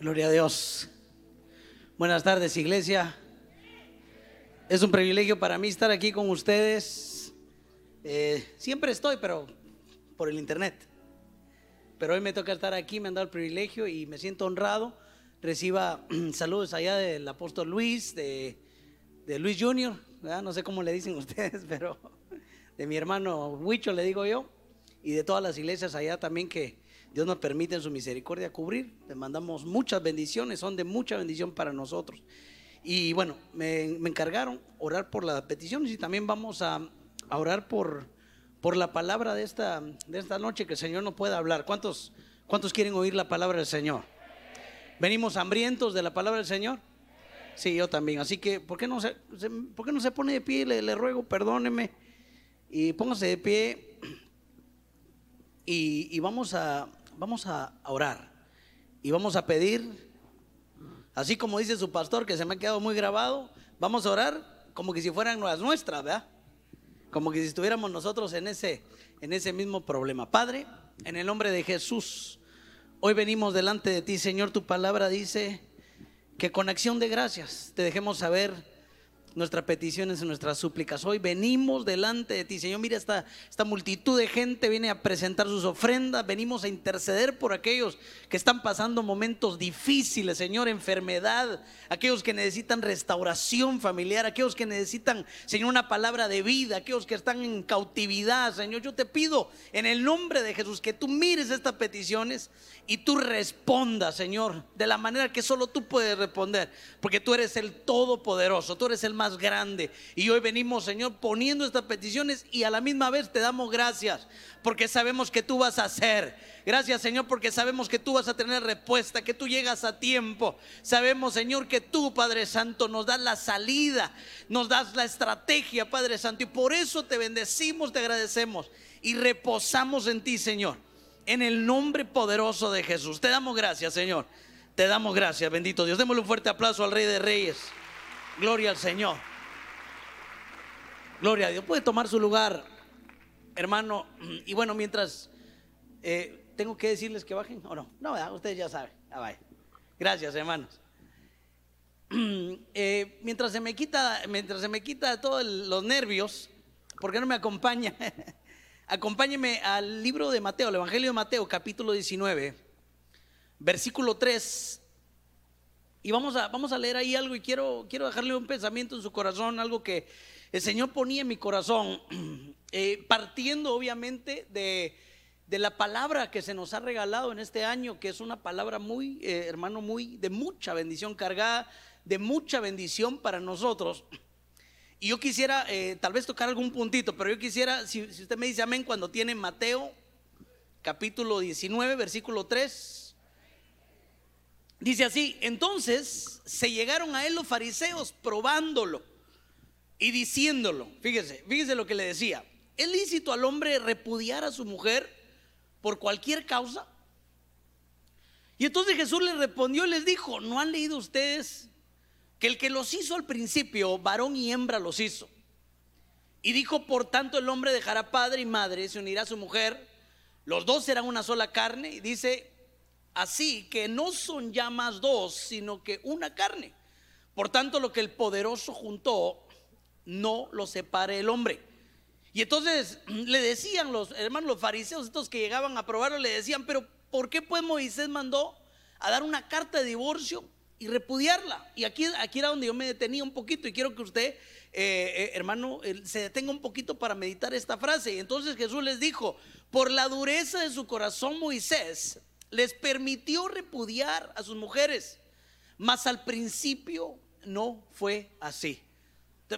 Gloria a Dios. Buenas tardes, iglesia. Es un privilegio para mí estar aquí con ustedes. Eh, siempre estoy, pero por el internet. Pero hoy me toca estar aquí, me han dado el privilegio y me siento honrado. Reciba saludos allá del apóstol Luis, de, de Luis Junior, no sé cómo le dicen ustedes, pero de mi hermano Huicho le digo yo, y de todas las iglesias allá también que Dios nos permite en su misericordia cubrir. Le mandamos muchas bendiciones, son de mucha bendición para nosotros. Y bueno, me, encargaron orar por las peticiones y también vamos a, orar por, por la palabra de esta, de esta noche que el Señor nos pueda hablar. ¿Cuántos, ¿Cuántos quieren oír la palabra del Señor? ¿Venimos hambrientos de la palabra del Señor? Sí, yo también. Así que, ¿por qué no se, ¿por qué no se pone de pie? Le, le ruego, perdóneme. Y póngase de pie. y vamos a, vamos a orar y vamos a pedir, así como dice su pastor, que se me ha quedado muy grabado, vamos a orar como que si fueran las nuestras, ¿verdad? Como que si estuviéramos nosotros en ese, en ese mismo problema. Padre, en el nombre de Jesús, hoy venimos delante de ti, Señor, tu palabra dice que con acción de gracias te dejemos saber nuestras peticiones y nuestras súplicas. Hoy venimos delante de ti, Señor. Mira, esta, esta multitud de gente viene a presentar sus ofrendas. Venimos a interceder por aquellos que están pasando momentos difíciles, Señor, enfermedad, aquellos que necesitan restauración familiar, aquellos que necesitan, Señor, una palabra de vida, aquellos que están en cautividad, Señor. Yo te pido en el nombre de Jesús que tú mires estas peticiones y tú respondas, Señor, de la manera que solo tú puedes responder, porque tú eres el todopoderoso, tú eres el más grande. Y hoy venimos, Señor, poniendo estas peticiones y a la misma vez te damos gracias, porque sabemos que tú vas a hacer. Gracias, Señor, porque sabemos que tú vas a tener respuesta, que tú llegas a tiempo. Sabemos, Señor, que tú, Padre Santo, nos das la salida, nos das la estrategia, Padre Santo, y por eso te bendecimos, te agradecemos y reposamos en ti, Señor en el nombre poderoso de Jesús. Te damos gracias, Señor. Te damos gracias, bendito Dios. Démosle un fuerte aplauso al Rey de Reyes. Gloria al Señor. Gloria a Dios. Puede tomar su lugar, hermano. Y bueno, mientras eh, tengo que decirles que bajen o no. No, ustedes ya saben. Ah, gracias, hermanos. Eh, mientras se me quita, mientras se me quita todos los nervios, ¿por qué no me acompaña? Acompáñeme al libro de Mateo, el Evangelio de Mateo, capítulo 19, versículo 3. Y vamos a, vamos a leer ahí algo y quiero, quiero dejarle un pensamiento en su corazón, algo que el Señor ponía en mi corazón, eh, partiendo obviamente de, la palabra que se nos ha regalado en este año, que es una palabra muy, eh, hermano, muy de mucha bendición, cargada de mucha bendición para nosotros. Y yo quisiera eh, tal vez tocar algún puntito, pero yo quisiera, si, usted me dice amén, cuando tiene Mateo capítulo 19, versículo 3. Dice así, entonces se llegaron a él los fariseos probándolo y diciéndolo, fíjese, fíjese lo que le decía, ¿es lícito al hombre repudiar a su mujer por cualquier causa? Y entonces Jesús les respondió y les dijo, ¿no han leído ustedes que el que los hizo al principio, varón y hembra los hizo. Y dijo, por tanto, el hombre dejará padre y madre, se unirá a su mujer, los dos serán una sola carne. Y dice, así que no son ya más dos, sino que una carne. Por tanto, lo que el poderoso juntó, no lo separe el hombre. Y entonces le decían los hermanos, los fariseos, estos que llegaban a probarlo, le decían, pero ¿por qué pues Moisés mandó a dar una carta de divorcio y repudiarla. Y aquí, aquí era donde yo me detenía un poquito y quiero que usted, eh, eh, hermano, se detenga un poquito para meditar esta frase. Y entonces Jesús les dijo, por la dureza de su corazón Moisés les permitió repudiar a sus mujeres, mas al principio no fue así.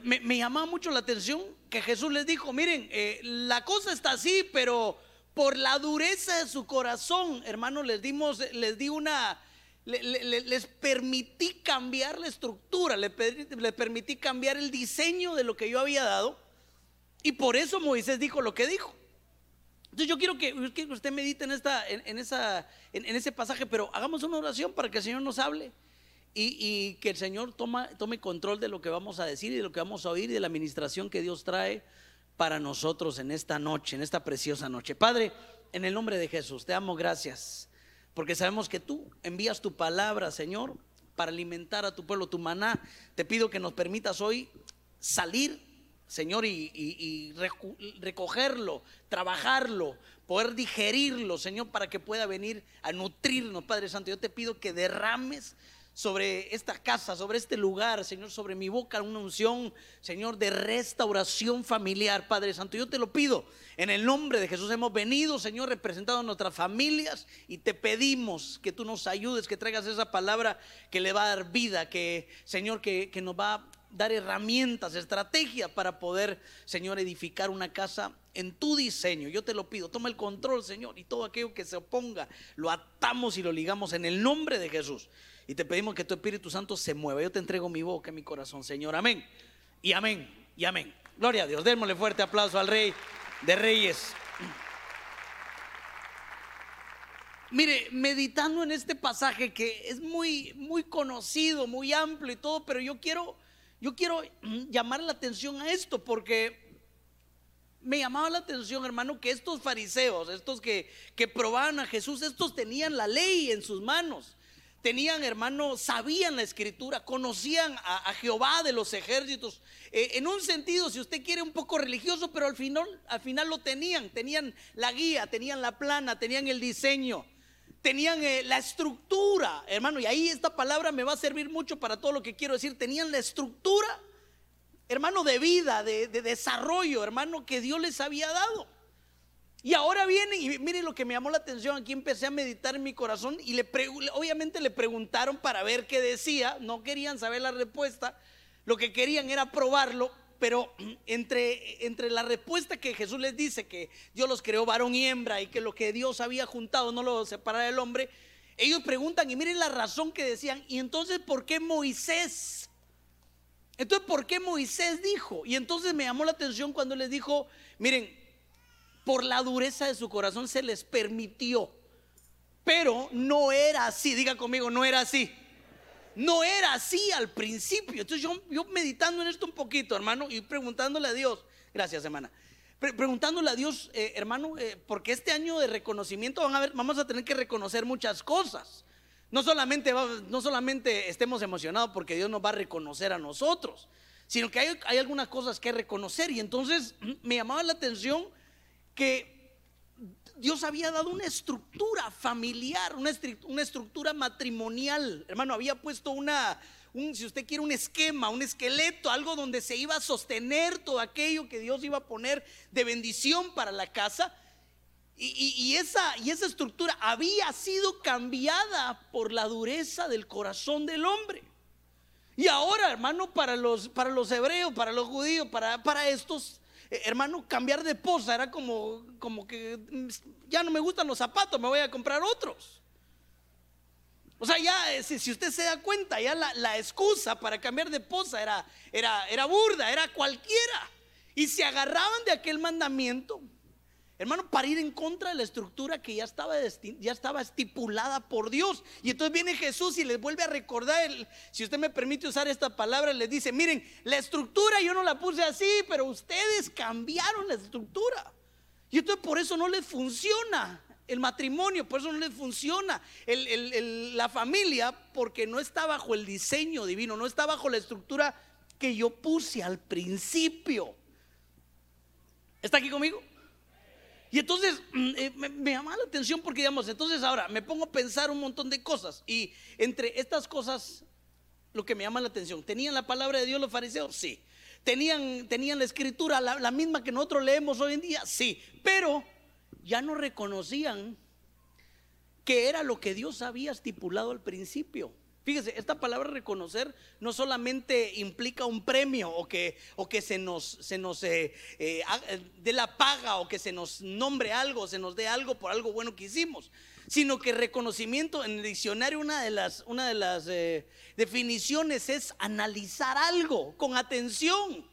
Me, me llamaba mucho la atención que Jesús les dijo, miren, eh, la cosa está así, pero por la dureza de su corazón, hermano, les dimos, les di una, les permití cambiar la estructura, les, permití cambiar el diseño de lo que yo había dado. Y por eso Moisés dijo lo que dijo. Entonces yo quiero que, usted medite en, esta, en, esa, en, ese pasaje, pero hagamos una oración para que el Señor nos hable y, que el Señor tome control de lo que vamos a decir y de lo que vamos a oír y de la administración que Dios trae para nosotros en esta noche, en esta preciosa noche. Padre, en el nombre de Jesús, te damos gracias. porque sabemos que tú envías tu palabra, Señor, para alimentar a tu pueblo, tu maná. Te pido que nos permitas hoy salir, Señor, y, recogerlo, trabajarlo, poder digerirlo, Señor, para que pueda venir a nutrirnos, Padre Santo. Yo te pido que derrames sobre esta casa, sobre este lugar, Señor, sobre mi boca una unción, Señor, de restauración familiar, Padre Santo. Yo te lo pido. En el nombre de Jesús hemos venido, Señor, representando a nuestras familias y te pedimos que tú nos ayudes, que traigas esa palabra que le va a dar vida, que, Señor, que, que nos va a dar herramientas, estrategias para poder, Señor, edificar una casa en tu diseño. Yo te lo pido, toma el control, Señor, y todo aquello que se oponga, lo atamos y lo ligamos en el nombre de Jesús. Y te pedimos que tu Espíritu Santo se mueva. Yo te entrego mi boca y mi corazón, Señor. Amén. Y amén. Y amén. Gloria a Dios. Démosle fuerte aplauso al Rey de Reyes. Mire, meditando en este pasaje que es muy, muy conocido, muy amplio y todo, pero yo quiero, yo quiero llamar la atención a esto porque me llamaba la atención, hermano, que estos fariseos, estos que, que probaban a Jesús, estos tenían la ley en sus manos tenían, hermano, sabían la escritura, conocían a, Jehová de los ejércitos. Eh, en un sentido, si usted quiere, un poco religioso, pero al final, al final lo tenían. Tenían la guía, tenían la plana, tenían el diseño, tenían eh, la estructura, hermano. Y ahí esta palabra me va a servir mucho para todo lo que quiero decir. Tenían la estructura, hermano, de vida, de desarrollo, hermano, que Dios les había dado. Y ahora viene y miren lo que me llamó la atención, aquí empecé a meditar en mi corazón y obviamente le preguntaron para ver qué decía, no querían saber la respuesta, lo que querían era probarlo, pero entre, entre la respuesta que Jesús les dice, que Dios los creó varón y hembra y que lo que Dios había juntado no lo separará del hombre, ellos preguntan y miren la razón que decían, y entonces ¿por qué Moisés? Entonces, ¿por qué Moisés dijo? Y entonces me llamó la atención cuando les dijo, miren, por la dureza de su corazón se les permitió. Pero no era así, diga conmigo, no era así. No era así al principio. Entonces yo, yo meditando en esto un poquito, hermano, y preguntándole a Dios, gracias hermana, preguntándole a Dios, eh, hermano, eh, porque este año de reconocimiento vamos a tener que reconocer muchas cosas. No solamente, no solamente estemos emocionados porque Dios nos va a reconocer a nosotros, sino que hay, hay algunas cosas que reconocer. Y entonces me llamaba la atención que Dios había dado una estructura familiar, una, estructura matrimonial. Hermano, había puesto una, un, si usted quiere, un esquema, un esqueleto, algo donde se iba a sostener todo aquello que Dios iba a poner de bendición para la casa. Y, esa, y esa estructura había sido cambiada por la dureza del corazón del hombre. Y ahora, hermano, para los, para los hebreos, para los judíos, para, para estos, hermano, cambiar de posa era como, como que mm, ya no me gustan los zapatos, me voy a comprar otros. O sea, ya eh, si, usted se da cuenta, ya la, excusa para cambiar de posa era, era, era burda, era cualquiera. Y se agarraban de aquel mandamiento Hermano, para ir en contra de la estructura que ya estaba, ya estaba estipulada por Dios. Y entonces viene Jesús y les vuelve a recordar, si usted me permite usar esta palabra, les dice, miren, la estructura yo no la puse así, pero ustedes cambiaron la estructura. Y entonces por eso no les funciona el matrimonio, por eso no les funciona la familia, porque no está bajo el diseño divino, no está bajo la estructura que yo puse al principio. ¿Está aquí conmigo? Y entonces mm, eh, me, llama la atención porque, digamos, entonces ahora me pongo a pensar un montón de cosas. Y entre estas cosas, lo que me llama la atención, ¿tenían la palabra de Dios los fariseos? Sí. ¿Tenían, tenían la escritura, la, la misma que nosotros leemos hoy en día? Sí. Pero ya no reconocían que era lo que Dios había estipulado al principio. Fíjese, esta palabra reconocer no solamente implica un premio o que, o que se nos, se nos eh, eh, dé la paga o que se nos nombre algo, se nos dé algo por algo bueno que hicimos, sino que reconocimiento en el diccionario una de las, una de las eh, definiciones es analizar algo con atención.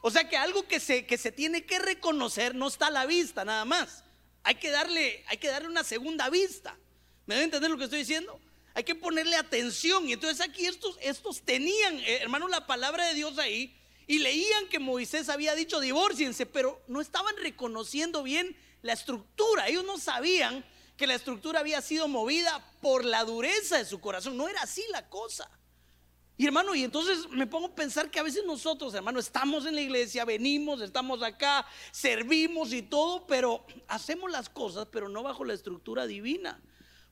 O sea que algo que se, que se tiene que reconocer no está a la vista nada más. Hay que darle, hay que darle una segunda vista. ¿Me deben entender lo que estoy diciendo? Hay que ponerle atención. Y entonces aquí estos, tenían, eh, hermano, la palabra de Dios ahí y leían que Moisés había dicho divórciense, pero no estaban reconociendo bien la estructura. Ellos no sabían que la estructura había sido movida por la dureza de su corazón. No era así la cosa. Y hermano, y entonces me pongo a pensar que a veces nosotros, hermano, estamos en la iglesia, venimos, estamos acá, servimos y todo, pero hacemos las cosas, pero no bajo la estructura divina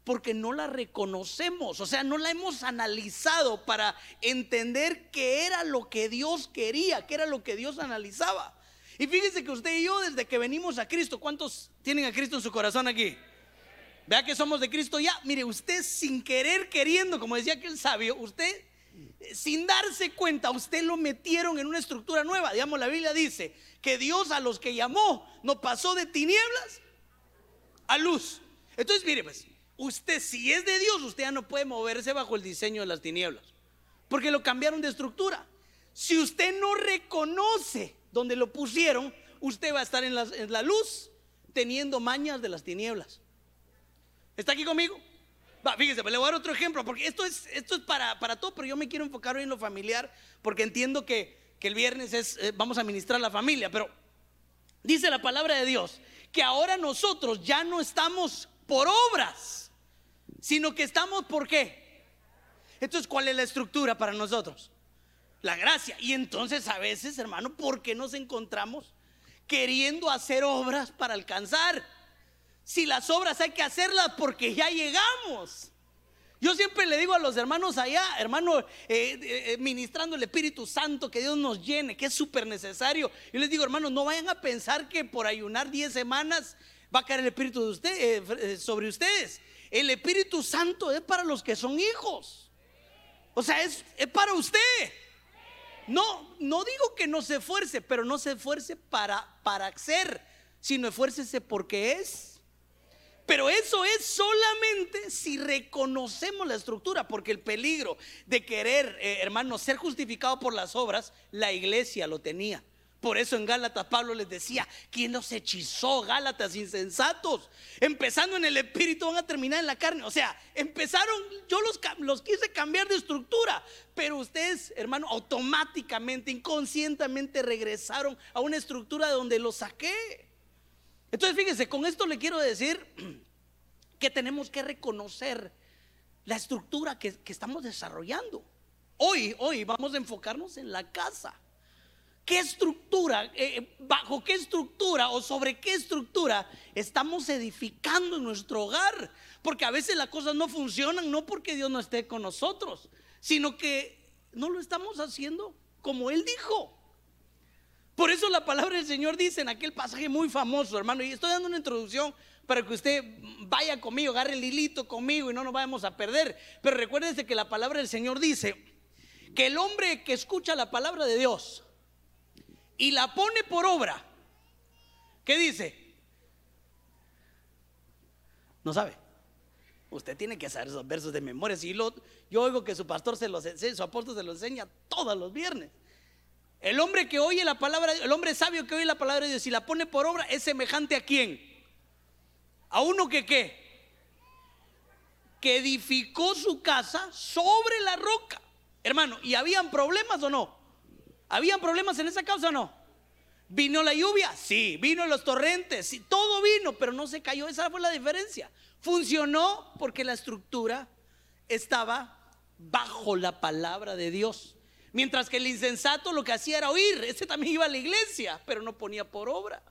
porque no la reconocemos, o sea, no la hemos analizado para entender qué era lo que Dios quería, qué era lo que Dios analizaba. Y fíjese que usted y yo, desde que venimos a Cristo, ¿cuántos tienen a Cristo en su corazón aquí? Vea que somos de Cristo ya. Mire, usted sin querer, queriendo, como decía aquel sabio, usted sin darse cuenta, usted lo metieron en una estructura nueva. Digamos, la Biblia dice que Dios a los que llamó no pasó de tinieblas a luz. Entonces, mire, pues, usted si es de Dios, usted ya no puede moverse bajo el diseño de las tinieblas, porque lo cambiaron de estructura. Si usted no reconoce donde lo pusieron, usted va a estar en la, luz teniendo mañas de las tinieblas. ¿Está aquí conmigo? Va, fíjese, le voy a dar otro ejemplo, porque esto es, esto es para, para todo, pero yo me quiero enfocar hoy en lo familiar, porque entiendo que, el viernes es, eh, vamos a ministrar la familia, pero dice la palabra de Dios que ahora nosotros ya no estamos por obras, sino que estamos por qué. Entonces, ¿cuál es la estructura para nosotros? La gracia. Y entonces a veces, hermano, ¿por qué nos encontramos queriendo hacer obras para alcanzar? si las obras hay que hacerlas porque ya llegamos. Yo siempre le digo a los hermanos allá, hermano, eh, eh, ministrando el Espíritu Santo, que Dios nos llene, que es súper necesario. Yo les digo, hermanos, no vayan a pensar que por ayunar 10 semanas va a caer el Espíritu de usted, eh, sobre ustedes. El Espíritu Santo es para los que son hijos. O sea, es, para usted. No, no digo que no se esfuerce, pero no se esfuerce para, para ser, sino esfuércese porque es pero eso es solamente si reconocemos la estructura, porque el peligro de querer, eh, hermano, ser justificado por las obras, la iglesia lo tenía. Por eso en Gálatas Pablo les decía, ¿quién los hechizó? Gálatas insensatos. Empezando en el espíritu van a terminar en la carne. O sea, empezaron, yo los, los quise cambiar de estructura, pero ustedes, hermano, automáticamente, inconscientemente regresaron a una estructura donde los saqué. Entonces, fíjense, con esto le quiero decir que tenemos que reconocer la estructura que, estamos desarrollando. Hoy, hoy vamos a enfocarnos en la casa. ¿Qué estructura, eh, bajo qué estructura o sobre qué estructura estamos edificando nuestro hogar? Porque a veces las cosas no funcionan, no porque Dios no esté con nosotros, sino que no lo estamos haciendo como Él dijo. Por eso la palabra del Señor dice en aquel pasaje muy famoso, hermano, y estoy dando una introducción para que usted vaya conmigo, agarre el hilito conmigo y no nos vayamos a perder. Pero recuérdense que la palabra del Señor dice que el hombre que escucha la palabra de Dios y la pone por obra, ¿qué dice? No sabe. Usted tiene que saber esos versos de memoria. Si yo oigo que su pastor se los enseña, su apóstol se los enseña todos los viernes. El hombre que oye la palabra, el hombre sabio que oye la palabra de Dios y la pone por obra es semejante a quién? A uno que qué? Que edificó su casa sobre la roca. Hermano, ¿y habían problemas o no? ¿Habían problemas en esa casa o no? ¿Vino la lluvia? Sí. ¿Vino los torrentes? Sí. Todo vino, pero no se cayó. Esa fue la diferencia. Funcionó porque la estructura estaba bajo la palabra de Dios. Mientras que el insensato lo que hacía era oír. Ese también iba a la iglesia, pero no ponía por obra.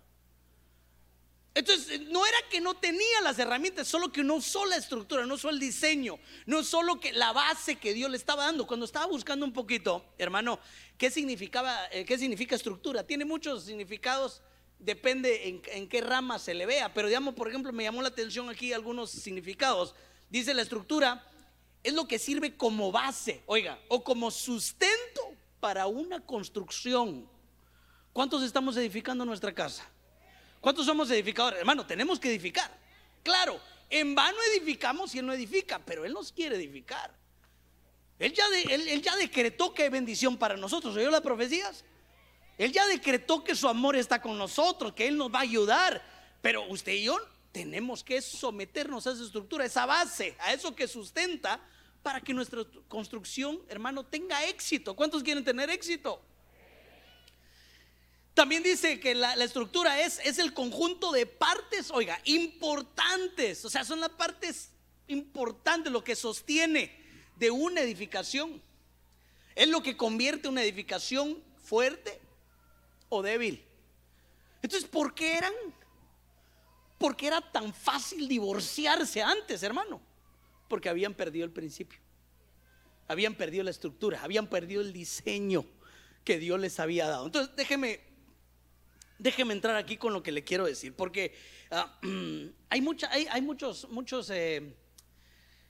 Entonces, no era que no tenía las herramientas, solo que no usó la estructura, no usó el diseño, no solo que la base que Dios le estaba dando. Cuando estaba buscando un poquito, hermano, ¿qué significaba, eh, qué significa estructura? Tiene muchos significados, depende en, en qué rama se le vea, pero digamos, por ejemplo, me llamó la atención aquí algunos significados. Dice la estructura es lo que sirve como base, oiga, o como sustento para una construcción. ¿Cuántos estamos edificando nuestra casa? ¿Cuántos somos edificadores? Hermano, tenemos que edificar. Claro, en vano edificamos y Él no edifica, pero Él nos quiere edificar. Él ya, ya decretó que hay bendición para nosotros. ¿Oyó las profecías? Él ya decretó que su amor está con nosotros, que Él nos va a ayudar. Pero usted y yo tenemos que someternos a esa estructura, a esa base, a eso que sustenta para que nuestra construcción, hermano, tenga éxito. ¿Cuántos quieren tener éxito? También dice que la, estructura es, es el conjunto de partes, oiga, importantes. O sea, son las partes importantes, lo que sostiene de una edificación. Es lo que convierte una edificación fuerte o débil. Entonces, ¿por qué eran? Porque era tan fácil divorciarse antes, hermano. Porque habían perdido el principio. Habían perdido la estructura, habían perdido el diseño que Dios les había dado. Entonces, déjeme déjeme entrar aquí con lo que le quiero decir, porque ah, hay, mucha, hay, muchos, muchos, eh,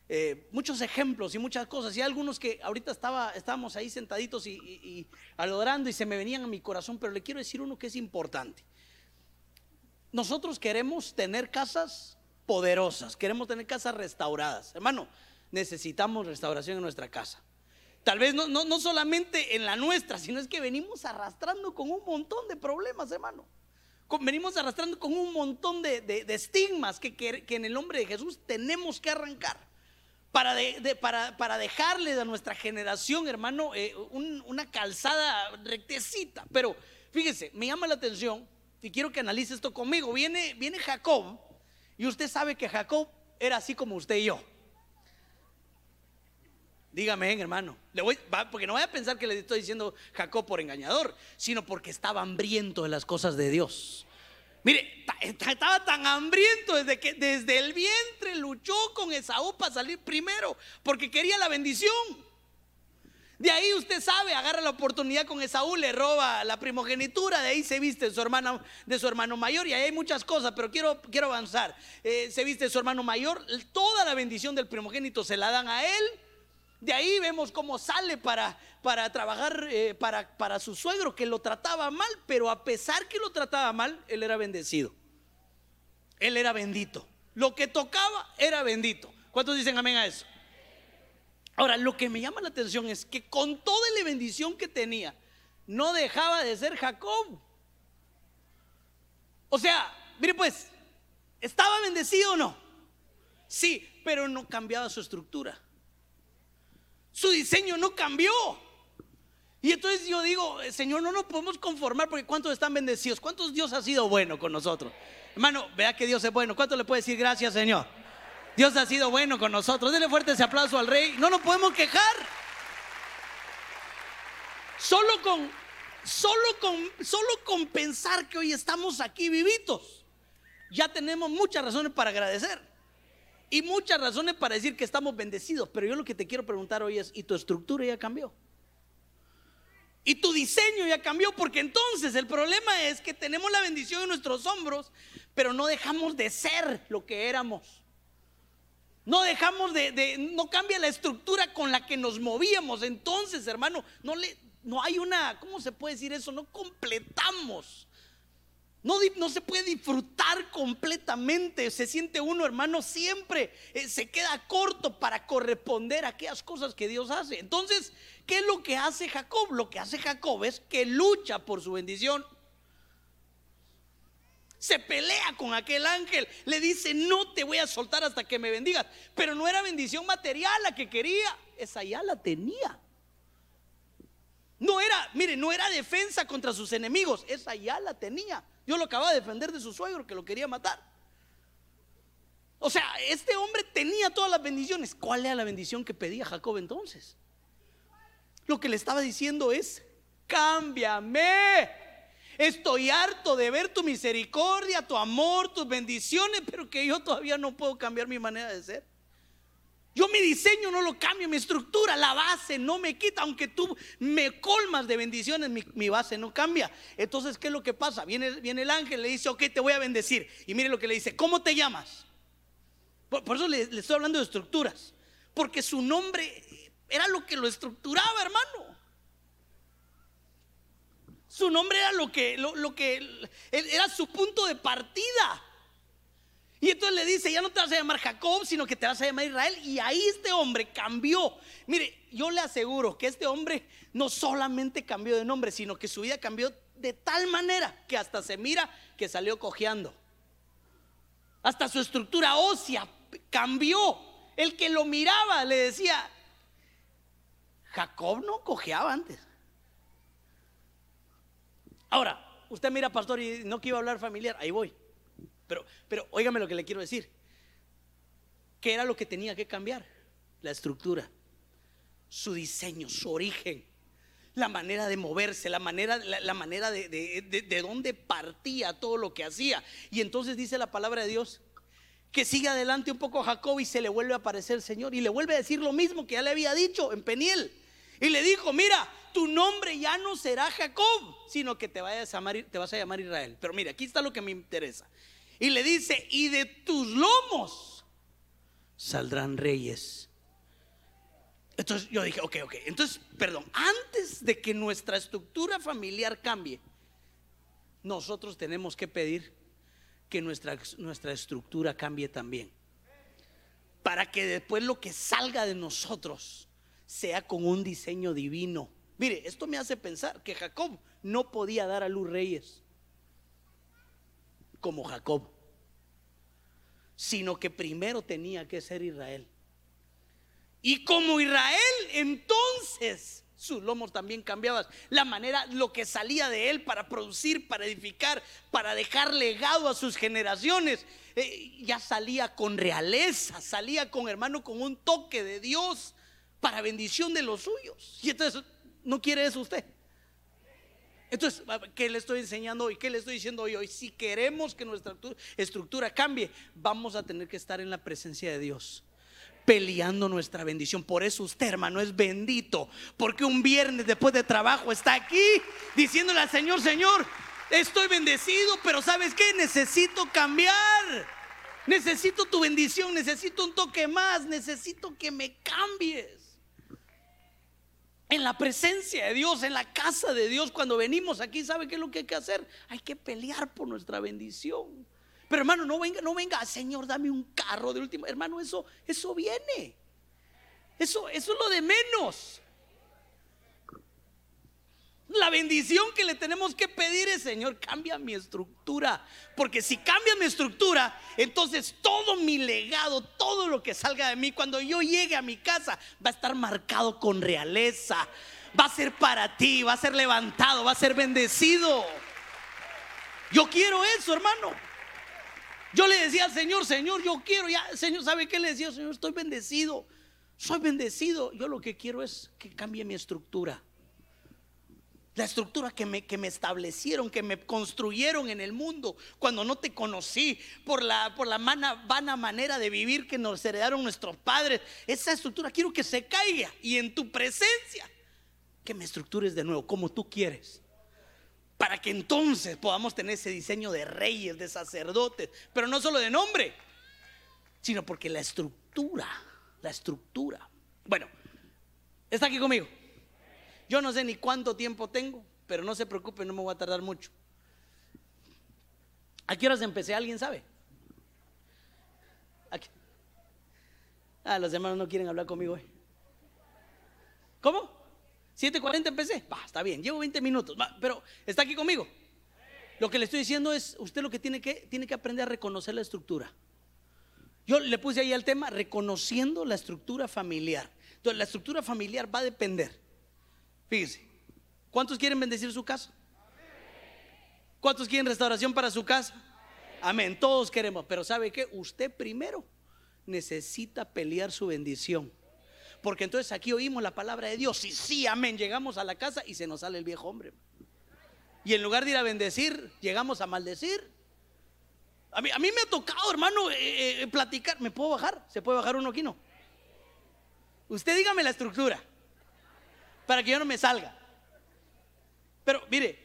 eh, muchos ejemplos y muchas cosas. Y algunos que ahorita estaba, estábamos ahí sentaditos y, y, adorando y se me venían a mi corazón, pero le quiero decir uno que es importante. Nosotros queremos tener casas poderosas, queremos tener casas restauradas. Hermano, necesitamos restauración en nuestra casa. Tal vez no, no, solamente en la nuestra, sino es que venimos arrastrando con un montón de problemas, hermano. Venimos arrastrando con un montón de, estigmas que, que, en el nombre de Jesús tenemos que arrancar. Para, para, para dejarle a nuestra generación, hermano, eh, una calzada rectecita. Pero fíjese, me llama la atención y quiero que analice esto conmigo. Viene, viene Jacob y usted sabe que Jacob era así como usted y yo. Dígame, hermano. Porque no voy a pensar que le estoy diciendo Jacob por engañador, sino porque estaba hambriento de las cosas de Dios. Mire, estaba tan hambriento desde que desde el vientre luchó con Esaú para salir primero, porque quería la bendición. De ahí usted sabe, agarra la oportunidad con Esaú, le roba la primogenitura, de ahí se viste su hermano, de su hermano mayor, y ahí hay muchas cosas, pero quiero, quiero avanzar. Eh, se viste su hermano mayor, toda la bendición del primogénito se la dan a él de ahí vemos cómo sale para, para trabajar eh, para, para su suegro que lo trataba mal, pero a pesar que lo trataba mal, él era bendecido. Él era bendito. Lo que tocaba era bendito. ¿Cuántos dicen amén a eso? Ahora, lo que me llama la atención es que con toda la bendición que tenía, no dejaba de ser Jacob. O sea, mire pues, ¿estaba bendecido o no? Sí, pero no cambiaba su estructura. Su diseño no cambió. Y entonces yo digo, Señor, no nos podemos conformar porque cuántos están bendecidos, cuántos Dios ha sido bueno con nosotros. Hermano, vea que Dios es bueno. ¿Cuánto le puede decir gracias, Señor? Dios ha sido bueno con nosotros. Dele fuerte ese aplauso al Rey. No nos podemos quejar. Solo con, solo con, solo con pensar que hoy estamos aquí vivitos, ya tenemos muchas razones para agradecer. Y muchas razones para decir que estamos bendecidos, pero yo lo que te quiero preguntar hoy es, ¿y tu estructura ya cambió? Y tu diseño ya cambió, porque entonces el problema es que tenemos la bendición en nuestros hombros, pero no dejamos de ser lo que éramos. No dejamos de, no cambia la estructura con la que nos movíamos. Entonces, hermano, no le, no hay una, ¿cómo se puede decir eso? No completamos no, se puede disfrutar completamente. Se siente uno, hermano, siempre eh, se queda corto para corresponder a aquellas cosas que Dios hace. Entonces, ¿qué es lo que hace Jacob? Lo que hace Jacob es que lucha por su bendición. Se pelea con aquel ángel. Le dice, no te voy a soltar hasta que me bendigas. Pero no era bendición material la que quería. Esa ya la tenía. No era, mire, no era defensa contra sus enemigos. Esa ya la tenía. Yo lo acababa de defender de su suegro que lo quería matar. O sea, este hombre tenía todas las bendiciones. ¿Cuál era la bendición que pedía Jacob entonces? Lo que le estaba diciendo es, cámbiame. Estoy harto de ver tu misericordia, tu amor, tus bendiciones, pero que yo todavía no puedo cambiar mi manera de ser. Yo mi diseño no lo cambio, mi estructura, la base no me quita, aunque tú me colmas de bendiciones, mi, base no cambia. Entonces, ¿qué es lo que pasa? Viene, el ángel, le dice, ok, te voy a bendecir. Y mire lo que le dice, ¿cómo te llamas? Por, eso le, estoy hablando de estructuras, porque su nombre era lo que lo estructuraba, hermano. Su nombre era lo que, lo que era su punto de partida. Y entonces le dice, ya no te vas a llamar Jacob, sino que te vas a llamar Israel. Y ahí este hombre cambió. Mire, yo le aseguro que este hombre no solamente cambió de nombre, sino que su vida cambió de tal manera que hasta se mira que salió cojeando. Hasta su estructura ósea cambió. El que lo miraba le decía, Jacob no cojeaba antes. Ahora, usted mira, pastor, y no quiero hablar familiar, ahí voy. Pero, pero óigame lo que le quiero decir. ¿Qué era lo que tenía que cambiar? La estructura, su diseño, su origen, la manera de moverse, la manera, la, manera de, de, de dónde partía todo lo que hacía. Y entonces dice la palabra de Dios que sigue adelante un poco Jacob y se le vuelve a aparecer el Señor y le vuelve a decir lo mismo que ya le había dicho en Peniel. Y le dijo, mira, tu nombre ya no será Jacob, sino que te, vayas a te vas a llamar Israel. Pero mira, aquí está lo que me interesa. Y le dice, y de tus lomos saldrán reyes. Entonces yo dije, ok, ok. Entonces, perdón, antes de que nuestra estructura familiar cambie, nosotros tenemos que pedir que nuestra, nuestra estructura cambie también. Para que después lo que salga de nosotros sea con un diseño divino. Mire, esto me hace pensar que Jacob no podía dar a luz reyes como Jacob, sino que primero tenía que ser Israel. Y como Israel, entonces sus lomos también cambiaban. La manera, lo que salía de él para producir, para edificar, para dejar legado a sus generaciones, eh, ya salía con realeza, salía con hermano, con un toque de Dios para bendición de los suyos. Y entonces, ¿no quiere eso usted? Entonces, ¿qué le estoy enseñando hoy? ¿Qué le estoy diciendo hoy? Hoy, si queremos que nuestra estructura cambie, vamos a tener que estar en la presencia de Dios peleando nuestra bendición. Por eso usted, hermano, es bendito. Porque un viernes después de trabajo está aquí diciéndole al Señor, Señor, estoy bendecido, pero ¿sabes qué? Necesito cambiar. Necesito tu bendición, necesito un toque más, necesito que me cambies. En la presencia de Dios, en la casa de Dios, cuando venimos aquí, ¿sabe qué es lo que hay que hacer? Hay que pelear por nuestra bendición. Pero hermano, no venga, no venga, Señor, dame un carro de último. Hermano, eso, eso viene. Eso, eso es lo de menos. La bendición que le tenemos que pedir es, Señor, cambia mi estructura. Porque si cambia mi estructura, entonces todo mi legado, todo lo que salga de mí, cuando yo llegue a mi casa, va a estar marcado con realeza. Va a ser para ti, va a ser levantado, va a ser bendecido. Yo quiero eso, hermano. Yo le decía al Señor, Señor, yo quiero ya, Señor, ¿sabe qué le decía? Señor, estoy bendecido, soy bendecido. Yo lo que quiero es que cambie mi estructura. La estructura que me, que me establecieron, que me construyeron en el mundo cuando no te conocí, por la, por la vana manera de vivir que nos heredaron nuestros padres. Esa estructura quiero que se caiga y en tu presencia que me estructures de nuevo como tú quieres para que entonces podamos tener ese diseño de reyes, de sacerdotes, pero no solo de nombre, sino porque la estructura, la estructura. Bueno, está aquí conmigo. Yo no sé ni cuánto tiempo tengo, pero no se preocupe, no me voy a tardar mucho. ¿A qué horas empecé? ¿Alguien sabe? Aquí. Ah, los hermanos no quieren hablar conmigo hoy. ¿Cómo? 7.40 empecé. Va, está bien, llevo 20 minutos. pero está aquí conmigo. Lo que le estoy diciendo es, usted lo que tiene que, tiene que aprender a reconocer la estructura. Yo le puse ahí el tema, reconociendo la estructura familiar. Entonces, la estructura familiar va a depender. Fíjese, ¿cuántos quieren bendecir su casa? ¿Cuántos quieren restauración para su casa? Amén, todos queremos, pero ¿sabe qué? Usted primero necesita pelear su bendición. Porque entonces aquí oímos la palabra de Dios y sí, amén, llegamos a la casa y se nos sale el viejo hombre. Y en lugar de ir a bendecir, llegamos a maldecir. A mí, a mí me ha tocado, hermano, eh, eh, platicar. ¿Me puedo bajar? ¿Se puede bajar uno aquí? No. Usted dígame la estructura para que yo no me salga. Pero mire,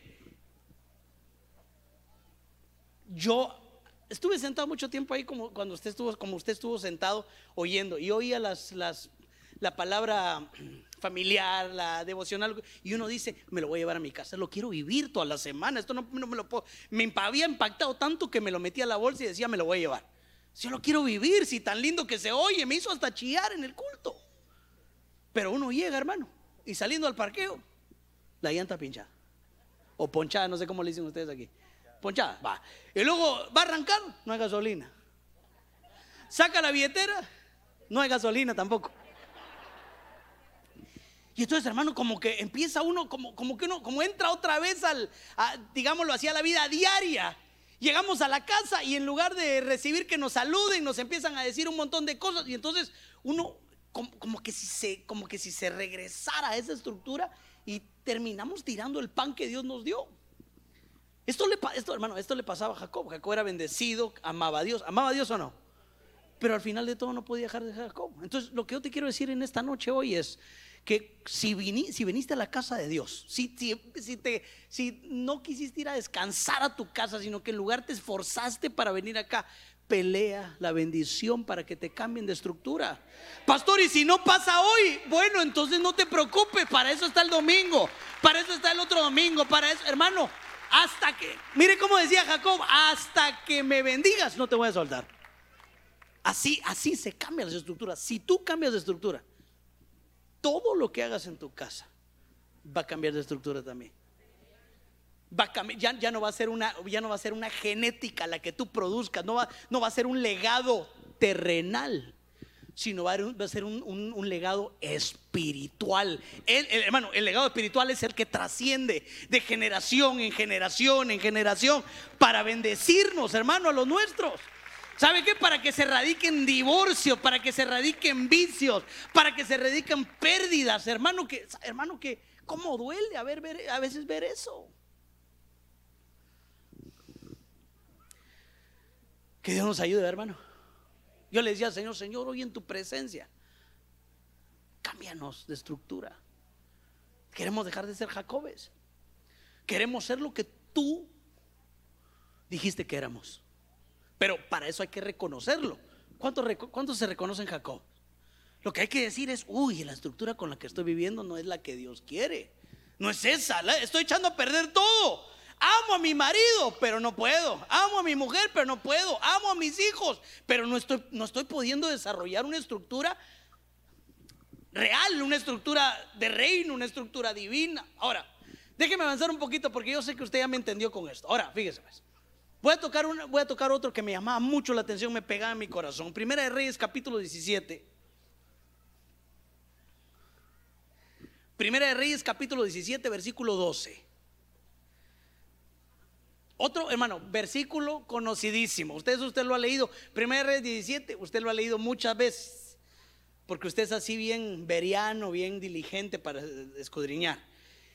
yo estuve sentado mucho tiempo ahí como cuando usted estuvo, como usted estuvo sentado oyendo y oía las, la palabra familiar, la devocional, y uno dice, me lo voy a llevar a mi casa, lo quiero vivir toda la semana, esto no, me lo puedo, me había impactado tanto que me lo metí a la bolsa y decía, me lo voy a llevar. Yo lo quiero vivir, si tan lindo que se oye, me hizo hasta chillar en el culto. Pero uno llega, hermano, y saliendo al parqueo, la llanta pinchada. O ponchada, no sé cómo le dicen ustedes aquí. Ponchada, va. Y luego va a arrancar, no hay gasolina. Saca la billetera, no hay gasolina tampoco. Y entonces, hermano, como que empieza uno, como, como que uno, como entra otra vez al, digámoslo así, a la vida diaria. Llegamos a la casa y en lugar de recibir que nos saluden, nos empiezan a decir un montón de cosas. Y entonces uno, como, que, si se, como que si se regresara a esa estructura y terminamos tirando el pan que Dios nos dio. Esto, le, esto, hermano, esto le pasaba a Jacob. Jacob era bendecido, amaba a Dios. ¿Amaba a Dios o no? Pero al final de todo no podía dejar de Jacob. Entonces, lo que yo te quiero decir en esta noche hoy es que si, si viniste a la casa de Dios, si, si, te, si no quisiste ir a descansar a tu casa, sino que en lugar te esforzaste para venir acá, pelea la bendición para que te cambien de estructura. Pastor, y si no pasa hoy, bueno, entonces no te preocupes, para eso está el domingo, para eso está el otro domingo, para eso, hermano, hasta que, mire cómo decía Jacob, hasta que me bendigas, no te voy a soltar. Así, así se cambian las estructuras. Si tú cambias de estructura, todo lo que hagas en tu casa va a cambiar de estructura también. Va a cambiar, ya, no va a ser una, ya no va a ser una genética la que tú produzcas, no va, no va a ser un legado terrenal, sino va a, ser un, legado espiritual. hermano, el legado espiritual es el que trasciende de generación en generación en generación para bendecirnos, hermano, a los nuestros. ¿Sabe qué? Para que se radiquen divorcios, para que se radiquen vicios, para que se radiquen pérdidas, hermano, que, hermano, que, ¿cómo duele a, ver, a veces ver eso? Que Dios nos ayude, hermano. Yo le decía Señor, Señor, hoy en tu presencia, cámbianos de estructura. Queremos dejar de ser Jacobes. Queremos ser lo que tú dijiste que éramos. Pero para eso hay que reconocerlo. ¿Cuántos, se reconocen Jacob? Lo que hay que decir es, uy, la estructura con la que estoy viviendo no es la que Dios quiere. No es esa, estoy echando a perder todo. Amo a mi marido, pero no puedo. Amo a mi mujer, pero no puedo. Amo a mis hijos, pero no estoy, no estoy pudiendo desarrollar una estructura real, una estructura de reino, una estructura divina. Ahora, déjeme avanzar un poquito porque yo sé que usted ya me entendió con esto. Ahora, fíjese pues. Voy a, tocar voy a tocar otro que me llamaba mucho la atención, me pegaba en mi corazón. Primera de Reyes, capítulo 17. Primera de Reyes, capítulo 17, versículo 12. Otro, hermano, versículo conocidísimo. Usted, usted lo ha leído. Primera Reyes 17, usted lo ha leído muchas veces. Porque usted es así bien veriano, bien diligente para escudriñar.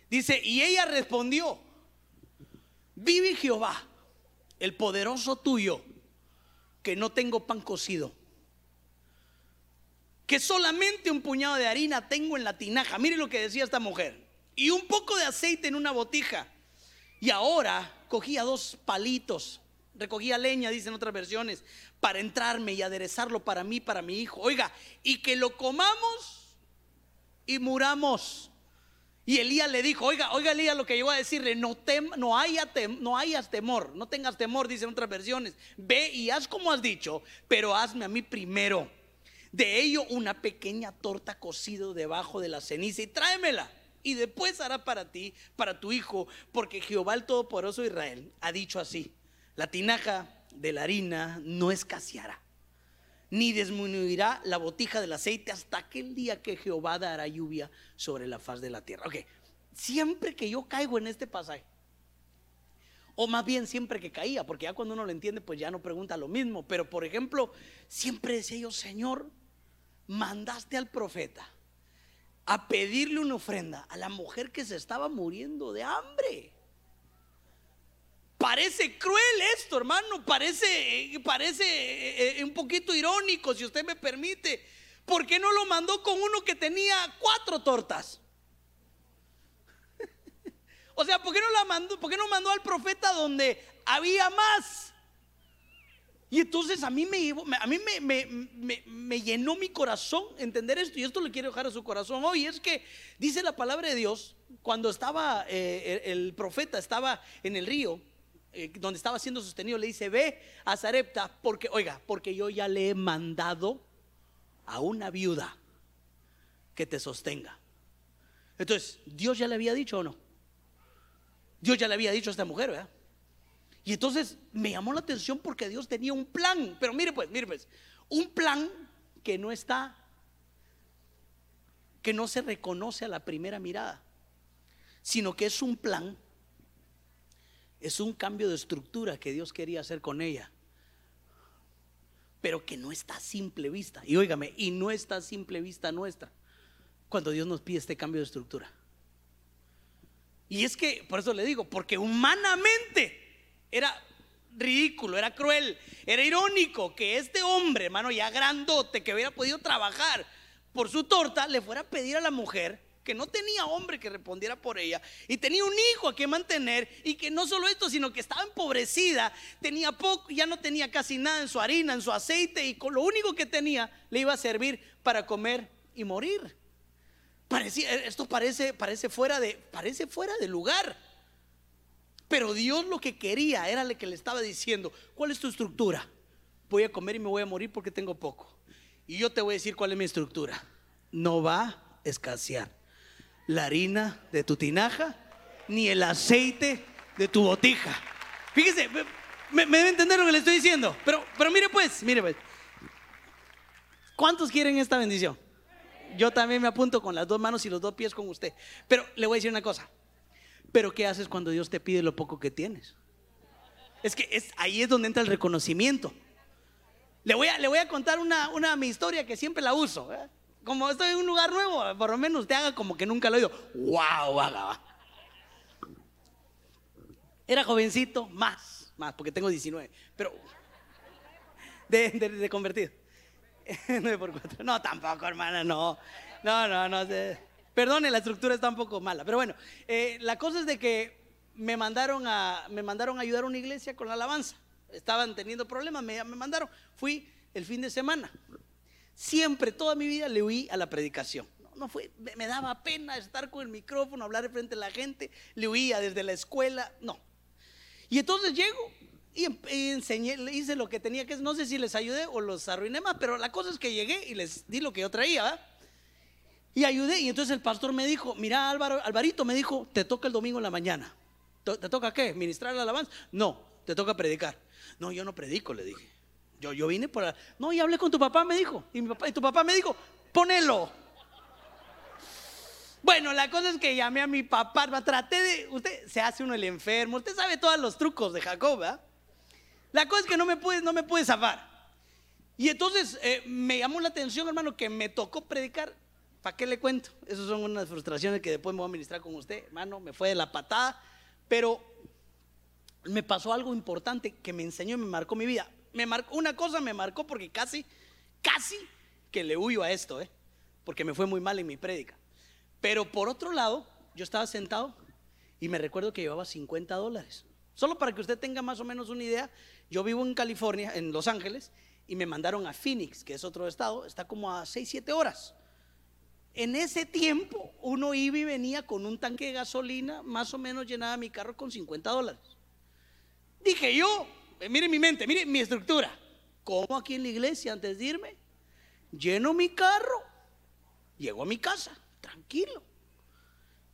Dice, y ella respondió, vive Jehová el poderoso tuyo, que no tengo pan cocido, que solamente un puñado de harina tengo en la tinaja. Mire lo que decía esta mujer. Y un poco de aceite en una botija. Y ahora cogía dos palitos, recogía leña, dicen otras versiones, para entrarme y aderezarlo para mí, para mi hijo. Oiga, y que lo comamos y muramos. Y Elías le dijo, oiga, oiga Elías lo que llegó a decirle, no, no, haya no hayas temor, no tengas temor, dicen otras versiones. Ve y haz como has dicho, pero hazme a mí primero. De ello una pequeña torta cocido debajo de la ceniza y tráemela. Y después hará para ti, para tu hijo, porque Jehová el Todopoderoso Israel ha dicho así, la tinaja de la harina no escaseará ni disminuirá la botija del aceite hasta aquel día que Jehová dará lluvia sobre la faz de la tierra. Ok, siempre que yo caigo en este pasaje, o más bien siempre que caía, porque ya cuando uno lo entiende, pues ya no pregunta lo mismo. Pero por ejemplo, siempre decía yo, Señor, mandaste al profeta a pedirle una ofrenda a la mujer que se estaba muriendo de hambre. Parece cruel esto, hermano, parece, parece eh, eh, un poquito irónico, si usted me permite. ¿Por qué no lo mandó con uno que tenía cuatro tortas? o sea, ¿por qué no la mandó? ¿Por qué no mandó al profeta donde había más? Y entonces a mí me, a mí me, llenó mi corazón entender esto y esto le quiero dejar a su corazón hoy. Es que dice la palabra de Dios, cuando estaba eh, el profeta, estaba en el río, eh, donde estaba siendo sostenido, le dice, ve a Zarepta, porque, oiga, porque yo ya le he mandado a una viuda que te sostenga. Entonces, Dios ya le había dicho o no. Dios ya le había dicho a esta mujer, ¿verdad? Y entonces me llamó la atención porque Dios tenía un plan. Pero mire pues, mire pues, un plan que no está, que no se reconoce a la primera mirada, sino que es un plan, es un cambio de estructura que Dios quería hacer con ella, pero que no está a simple vista. Y óigame, y no está a simple vista nuestra cuando Dios nos pide este cambio de estructura. Y es que, por eso le digo, porque humanamente era ridículo, era cruel, era irónico que este hombre, hermano, ya grandote, que hubiera podido trabajar por su torta, le fuera a pedir a la mujer que no tenía hombre que respondiera por ella y tenía un hijo a que mantener y que no solo esto, sino que estaba empobrecida, tenía poco, ya no tenía casi nada en su harina, en su aceite y con lo único que tenía le iba a servir para comer y morir. Parecía, esto parece, parece, fuera de, parece fuera de lugar. Pero Dios lo que quería era lo que le estaba diciendo, ¿cuál es tu estructura? Voy a comer y me voy a morir porque tengo poco. Y yo te voy a decir cuál es mi estructura. No va a escasear la harina de tu tinaja ni el aceite de tu botija. Fíjese, me, debe entender lo que le estoy diciendo. Pero, pero mire pues, mire pues. ¿Cuántos quieren esta bendición? Yo también me apunto con las dos manos y los dos pies con usted. Pero le voy a decir una cosa. Pero ¿qué haces cuando Dios te pide lo poco que tienes? Es que es, ahí es donde entra el reconocimiento. Le voy a, le voy a contar una, una mi historia que siempre la uso. ¿eh? Como estoy en un lugar nuevo, por lo menos te haga como que nunca lo he oído. ¡Wow! Haga. Era jovencito, más, más, porque tengo 19, pero de, de, convertido. 9 por 4. No, tampoco, hermana, no. No, no, no. Perdone, la estructura está un poco mala. Pero bueno, eh, la cosa es de que me mandaron, a, me mandaron a ayudar a una iglesia con la alabanza. Estaban teniendo problemas, me, me mandaron. Fui el fin de semana. Siempre, toda mi vida le huí a la predicación. No, fue, me, daba pena estar con el micrófono, hablar frente a la gente. Le huía desde la escuela. No. Y entonces llego y, em, enseñé, le hice lo que tenía que, no sé si les ayudé o los arruiné más, pero la cosa es que llegué y les di lo que yo traía, ¿verdad? Y ayudé. Y entonces el pastor me dijo, mira Álvaro, Alvarito me dijo, te toca el domingo en la mañana. ¿Te toca qué? ¿Ministrar la alabanza? No, te toca predicar. No, yo no predico, le dije. Yo, yo vine para... No, y hablé con tu papá, me dijo. Y, mi papá, y tu papá me dijo, ponelo. Bueno, la cosa es que llamé a mi papá, traté de... Usted se hace uno el enfermo, usted sabe todos los trucos de Jacob, ¿verdad? La cosa es que no me pude, no me pude zafar. Y entonces eh, me llamó la atención, hermano, que me tocó predicar ¿Para qué le cuento? Esas son unas frustraciones que después me voy a ministrar con usted, hermano. Me fue de la patada, pero me pasó algo importante que me enseñó y me marcó mi vida. Me marcó, una cosa me marcó porque casi, casi que le huyo a esto, ¿eh? porque me fue muy mal en mi prédica. Pero por otro lado, yo estaba sentado y me recuerdo que llevaba 50 dólares. Solo para que usted tenga más o menos una idea, yo vivo en California, en Los Ángeles, y me mandaron a Phoenix, que es otro estado, está como a 6, 7 horas. En ese tiempo uno iba y venía con un tanque de gasolina, más o menos llenaba mi carro con 50 dólares. Dije yo, eh, mire mi mente, mire mi estructura. Como aquí en la iglesia antes de irme, lleno mi carro, llego a mi casa, tranquilo.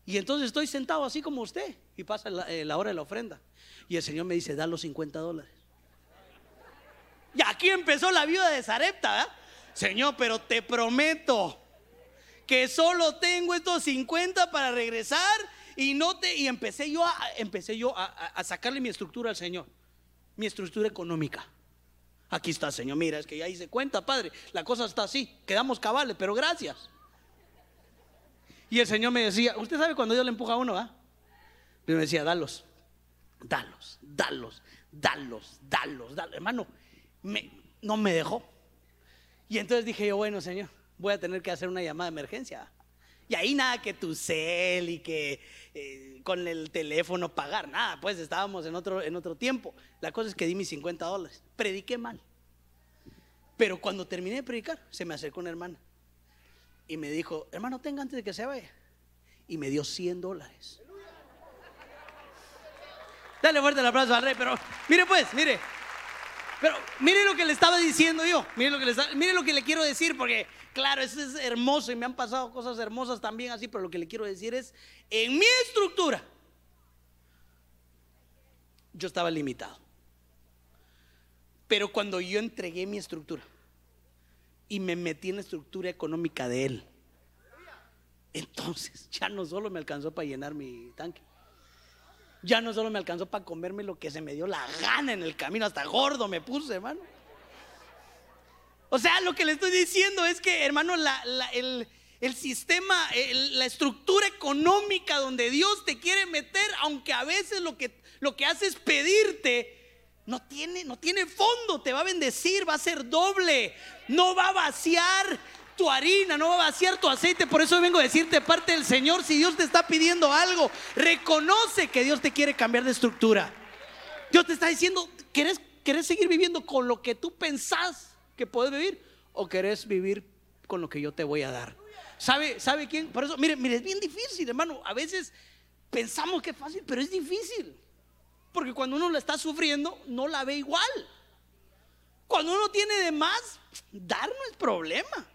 Y entonces estoy sentado así como usted y pasa la, eh, hora de la ofrenda. Y el Señor me dice, da los 50 dólares. Y aquí empezó la viuda de Zarepta, Señor, pero te prometo que solo tengo estos 50 para regresar y no te y empecé yo a empecé yo a, sacarle mi estructura al Señor, mi estructura económica. Aquí está, Señor, mira, es que ya hice cuenta, Padre, la cosa está así, quedamos cabales, pero gracias. Y el Señor me decía, usted sabe cuando Dios le empuja a uno, ¿ah? me decía, dalos, dalos, dalos, dalos, dalos, dalos. Hermano, no me dejó. Y entonces dije yo, bueno, Señor, voy a tener que hacer una llamada de emergencia. Y ahí nada que tu cel y que eh, con el teléfono pagar, nada, pues estábamos en otro, en otro tiempo. La cosa es que di mis 50 dólares. Prediqué mal. Pero cuando terminé de predicar, se me acercó una hermana y me dijo, hermano, tenga antes de que se vaya. Y me dio 100 dólares. Dale fuerte el abrazo al rey, pero mire pues, mire. Pero mire lo que le estaba diciendo yo. Mire lo que le, mire lo que le quiero decir, porque Claro, eso es hermoso y me han pasado cosas hermosas también así, pero lo que le quiero decir es, en mi estructura, yo estaba limitado. Pero cuando yo entregué mi estructura y me metí en la estructura económica de él, Entonces ya no solo me alcanzó para llenar mi tanque. Ya no solo me alcanzó para comerme lo que se me dio la gana en el camino, hasta gordo me puse, hermano. O sea, lo que le estoy diciendo es que, hermano, el, sistema, la estructura económica donde Dios te quiere meter, aunque a veces lo que, lo que hace es pedirte, no tiene, no tiene fondo, te va a bendecir, va a ser doble, no va a vaciar tu harina, no va a vaciar tu aceite. Por eso vengo a decirte parte del Señor, si Dios te está pidiendo algo, reconoce que Dios te quiere cambiar de estructura. Dios te está diciendo, ¿querés, querés seguir viviendo con lo que tú pensás que puedes vivir o querés vivir con lo que yo te voy a dar? ¿Sabe, sabe quién? Por eso, mire, mire, es bien difícil, hermano. A veces pensamos que es fácil, pero es difícil. Porque cuando uno la está sufriendo, no la ve igual. Cuando uno tiene de más, dar no es problema.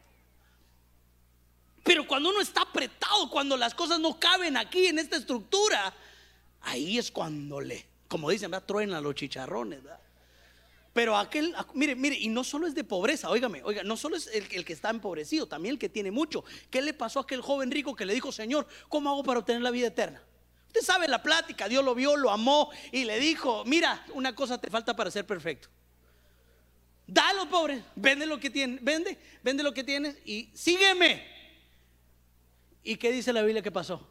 Pero cuando uno está apretado, cuando las cosas no caben aquí en esta estructura, ahí es cuando le, como dicen, ¿verdad? truenan los chicharrones. Pero aquel, mire, mire, y no solo es de pobreza, óigame, oiga, no solo es el, el, que está empobrecido, también el que tiene mucho. ¿Qué le pasó a aquel joven rico que le dijo, Señor, ¿cómo hago para obtener la vida eterna? Usted sabe la plática, Dios lo vio, lo amó y le dijo, mira, una cosa te falta para ser perfecto. Da a los pobres, vende lo que tienes, vende, vende lo que tienes y sígueme. ¿Y qué dice la Biblia que pasó?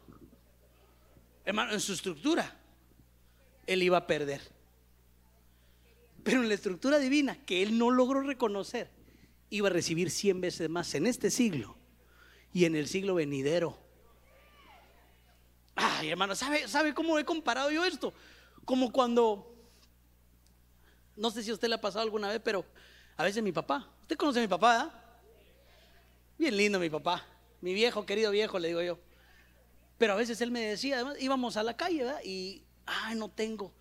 Hermano, en su estructura, él iba a perder. Pero en la estructura divina que él no logró reconocer, iba a recibir cien veces más en este siglo y en el siglo venidero. Ay, hermano, ¿sabe, ¿sabe cómo he comparado yo esto? Como cuando, no sé si a usted le ha pasado alguna vez, pero a veces mi papá, usted conoce a mi papá, Bien lindo mi papá mi viejo, querido viejo, le digo yo. Pero a veces él me decía, además, íbamos a la calle, ¿verdad? Y, ay, no tengo.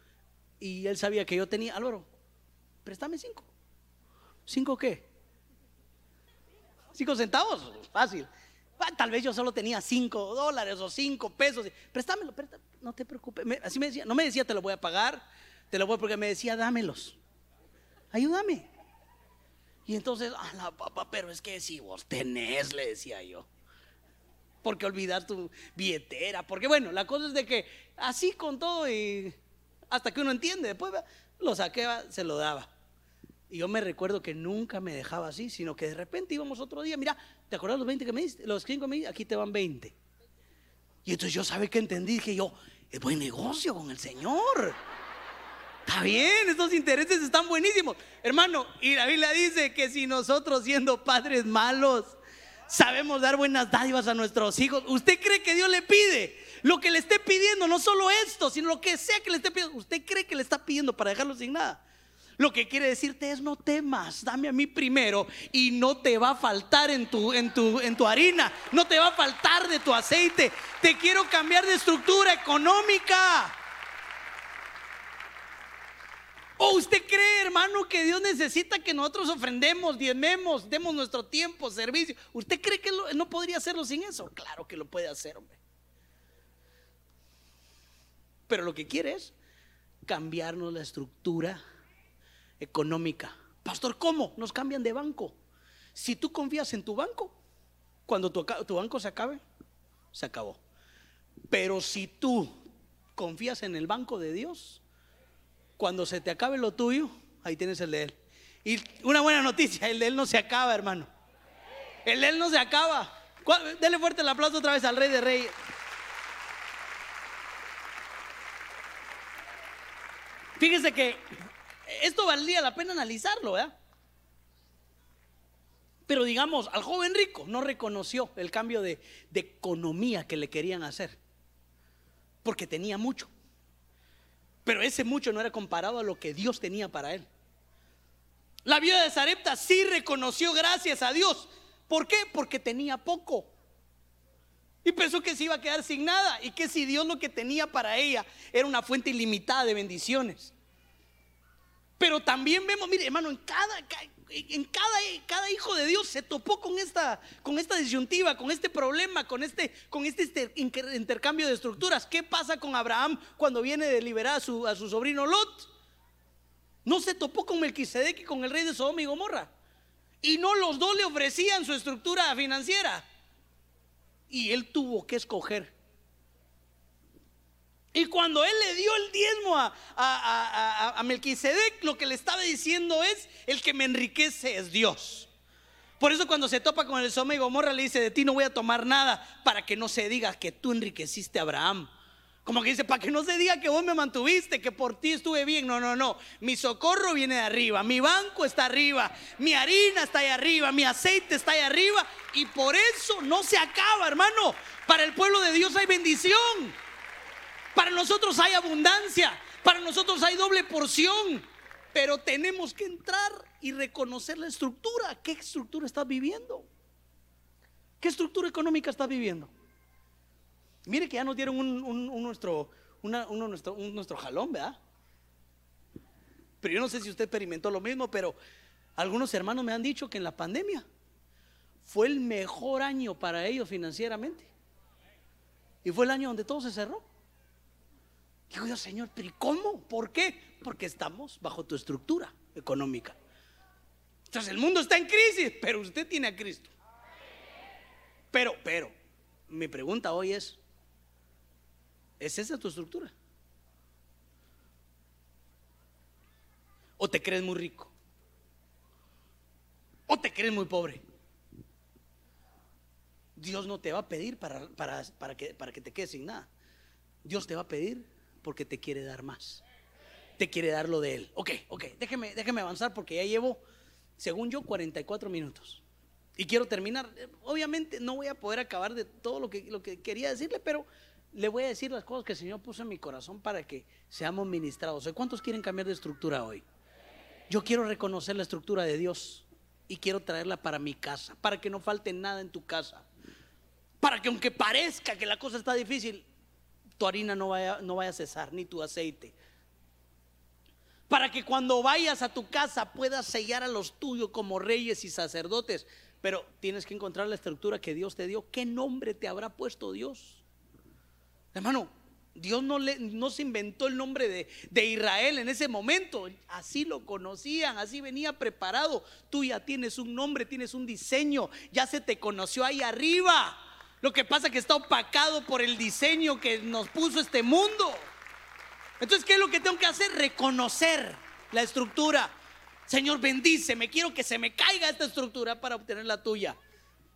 Y él sabía que yo tenía, Álvaro, préstame cinco. ¿Cinco qué? ¿Cinco centavos? Fácil. Ah, tal vez yo solo tenía cinco dólares o cinco pesos. Préstamelo, no te preocupes. así me decía, no me decía te lo voy a pagar, te lo voy porque me decía dámelos. Ayúdame. Y entonces, a la papá, pero es que si vos tenés, le decía yo porque olvidar tu billetera, porque bueno, la cosa es de que así con todo y hasta que uno entiende, después lo saqué, se lo daba. Y yo me recuerdo que nunca me dejaba así, sino que de repente íbamos otro día, mira, ¿te acuerdas los 20 que me diste? Los 5 que me diste, aquí te van 20. Y entonces yo sabe que entendí, dije yo, es buen negocio con el Señor. Está bien, estos intereses están buenísimos. Hermano, y la Biblia dice que si nosotros siendo padres malos, sabemos dar buenas dádivas a nuestros hijos. ¿Usted cree que Dios le pide lo que le esté pidiendo? No solo esto, sino lo que sea que le esté pidiendo. ¿Usted cree que le está pidiendo para dejarlo sin nada? Lo que quiere decirte es no temas, dame a mí primero y no te va a faltar en tu, en tu, en tu harina, no te va a faltar de tu aceite. Te quiero cambiar de estructura económica. ¿O usted cree, hermano, que Dios necesita que nosotros ofrendemos, diezmemos, demos nuestro tiempo, servicio? ¿Usted cree que no podría hacerlo sin eso? Claro que lo puede hacer, hombre. Pero lo que quiere es cambiarnos la estructura económica. Pastor, ¿cómo? Nos cambian de banco. Si tú confías en tu banco, cuando tu, banco se acabe, se acabó. Pero si tú confías en el banco de Dios, cuando se te acabe lo tuyo, ahí tienes el de Él. Y una buena noticia, el de Él no se acaba, hermano. El de Él no se acaba. Dele fuerte el aplauso otra vez al Rey de Reyes. Fíjese que esto valía la pena analizarlo, ¿verdad? Pero digamos, al joven rico no reconoció el cambio de, de economía que le querían hacer, porque tenía mucho. Pero ese mucho no era comparado a lo que Dios tenía para él. La viuda de Sarepta sí reconoció gracias a Dios. ¿Por qué? Porque tenía poco. Y pensó que se iba a quedar sin nada. Y que si Dios lo que tenía para ella era una fuente ilimitada de bendiciones. Pero también vemos, mire hermano, en cada, en cada, cada hijo de Dios se topó con esta, con esta disyuntiva, con este problema, con este, con este intercambio de estructuras. ¿Qué pasa con Abraham cuando viene de liberar a su, a su sobrino Lot? No se topó con Melquisedec y con el rey de Sodoma y Gomorra. Y no los dos le ofrecían su estructura financiera. y él tuvo que escoger. Y cuando él le dio el diezmo a, Melquisedec, lo que le estaba diciendo es: el que me enriquece es Dios. Por eso cuando se topa con el Soma y Gomorra le dice, de ti no voy a tomar nada para que no se diga que tú enriqueciste a Abraham. Como que dice, para que no se diga que vos me mantuviste, que por ti estuve bien. No, no, no. Mi socorro viene de arriba, mi banco está arriba, mi harina está ahí arriba, mi aceite está ahí arriba. Y por eso no se acaba, hermano. Para el pueblo de Dios hay bendición. Para nosotros hay abundancia. Para nosotros hay doble porción. Pero tenemos que entrar y reconocer la estructura. ¿Qué estructura estás viviendo? ¿Qué estructura económica estás viviendo? Mire que ya nos dieron nuestro, nuestro jalón, ¿verdad? Pero yo no sé si usted experimentó lo mismo, pero algunos hermanos me han dicho que en la pandemia fue el mejor año para ellos financieramente. Y fue el año donde todo se cerró. Digo yo, Señor, pero ¿y cómo? ¿Por qué? Porque estamos bajo tu estructura económica. Entonces el mundo está en crisis, pero usted tiene a Cristo. Pero, pero, mi pregunta hoy es, ¿es esa tu estructura? ¿O te crees muy rico? ¿O te crees muy pobre? Dios no te va a pedir para, para, que, para que te quedes sin nada. Dios te va a pedir porque te quiere dar más. Te quiere dar lo de Él. Ok, ok, déjeme, déjeme avanzar porque ya llevo, según yo, 44 minutos. Y quiero terminar. Obviamente no voy a poder acabar de todo lo que, lo que quería decirle, pero le voy a decir las cosas que el Señor puso en mi corazón para que seamos ministrados. ¿Cuántos quieren cambiar de estructura hoy? Yo quiero reconocer la estructura de Dios y quiero traerla para mi casa, para que no falte nada en tu casa. Para que aunque parezca que la cosa está difícil, tu harina no vaya, no vaya a cesar, ni tu aceite. Para que cuando vayas a tu casa puedas sellar a los tuyos como reyes y sacerdotes. Pero tienes que encontrar la estructura que Dios te dio. ¿Qué nombre te habrá puesto Dios? Hermano, Dios no, le, no se inventó el nombre de, de, Israel en ese momento. Así lo conocían, así venía preparado. Tú ya tienes un nombre, tienes un diseño, ya se te conoció ahí arriba. Lo que pasa es que está opacado por el diseño que nos puso este mundo. Entonces, ¿qué es lo que tengo que hacer? Reconocer la estructura. Señor, bendíceme. Quiero que se me caiga esta estructura para obtener la tuya.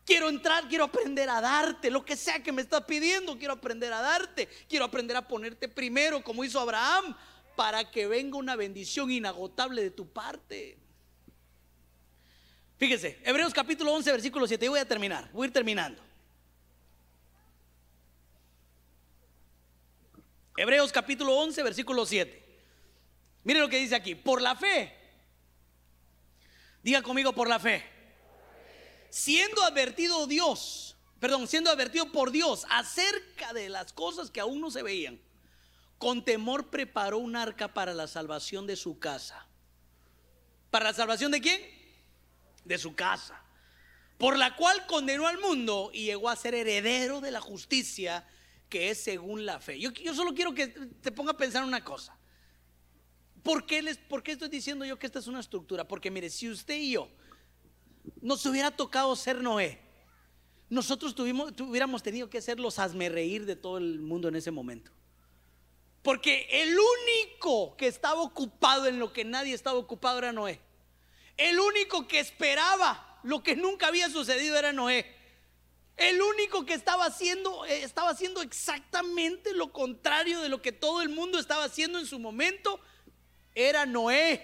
Quiero entrar, quiero aprender a darte lo que sea que me estás pidiendo. Quiero aprender a darte. Quiero aprender a ponerte primero, como hizo Abraham, para que venga una bendición inagotable de tu parte. Fíjese, Hebreos capítulo 11, versículo 7. Y voy a terminar, voy a ir terminando. Hebreos capítulo 11, versículo 7. Mire lo que dice aquí. Por la fe. Diga conmigo por la fe. Siendo advertido Dios, perdón, siendo advertido por Dios acerca de las cosas que aún no se veían, con temor preparó un arca para la salvación de su casa. ¿Para la salvación de quién? De su casa. Por la cual condenó al mundo y llegó a ser heredero de la justicia que es según la fe. Yo, solo quiero que te ponga a pensar una cosa. ¿Por qué, les, ¿Por qué estoy diciendo yo que esta es una estructura? Porque mire, si usted y yo nos hubiera tocado ser Noé, nosotros tuvimos, hubiéramos tenido que ser los reír de todo el mundo en ese momento. Porque el único que estaba ocupado en lo que nadie estaba ocupado era Noé. El único que esperaba lo que nunca había sucedido era Noé. El único que estaba haciendo, eh, estaba haciendo exactamente lo contrario de lo que todo el mundo estaba haciendo en su momento, era Noé.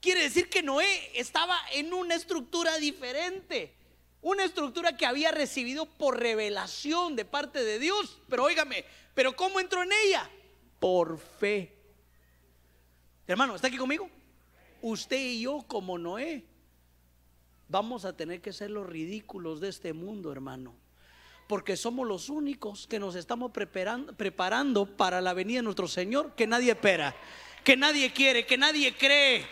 Quiere decir que Noé estaba en una estructura diferente, una estructura que había recibido por revelación de parte de Dios. Pero óigame, ¿pero cómo entró en ella? Por fe. Hermano, ¿está aquí conmigo? Usted y yo como Noé vamos a tener que ser los ridículos de este mundo, hermano. Porque somos los únicos que nos estamos preparando, para la venida de nuestro Señor, que nadie espera, que nadie quiere, que nadie cree.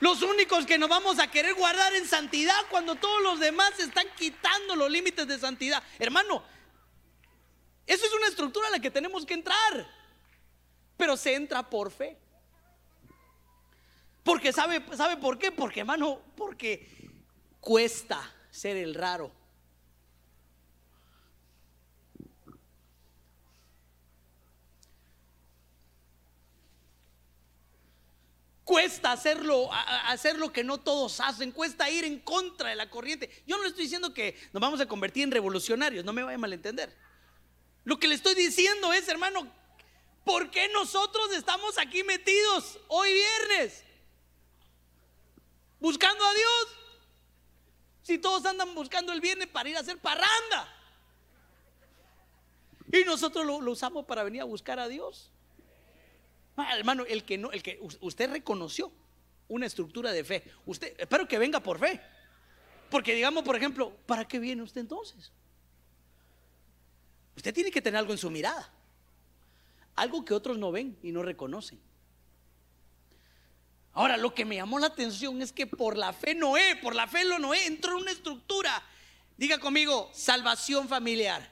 Los únicos que nos vamos a querer guardar en santidad cuando todos los demás están quitando los límites de santidad. Hermano, eso es una estructura a la que tenemos que entrar. Pero se entra por fe. Porque sabe, ¿sabe por qué? Porque, hermano, porque cuesta ser el raro. Cuesta hacerlo, hacer lo que no todos hacen, cuesta ir en contra de la corriente. Yo no le estoy diciendo que nos vamos a convertir en revolucionarios, no me vaya a malentender. Lo que le estoy diciendo es, hermano, ¿por qué nosotros estamos aquí metidos hoy viernes? Buscando a Dios. Si todos andan buscando el viernes para ir a hacer parranda. Y nosotros lo, usamos para venir a buscar a Dios. Ah, hermano, el que no, el que usted reconoció una estructura de fe. Usted, espero que venga por fe. Porque digamos, por ejemplo, ¿para qué viene usted entonces? Usted tiene que tener algo en su mirada. Algo que otros no ven y no reconocen. Ahora, lo que me llamó la atención es que por la fe Noé, por la fe lo Noé entró en una estructura. Diga conmigo, salvación familiar.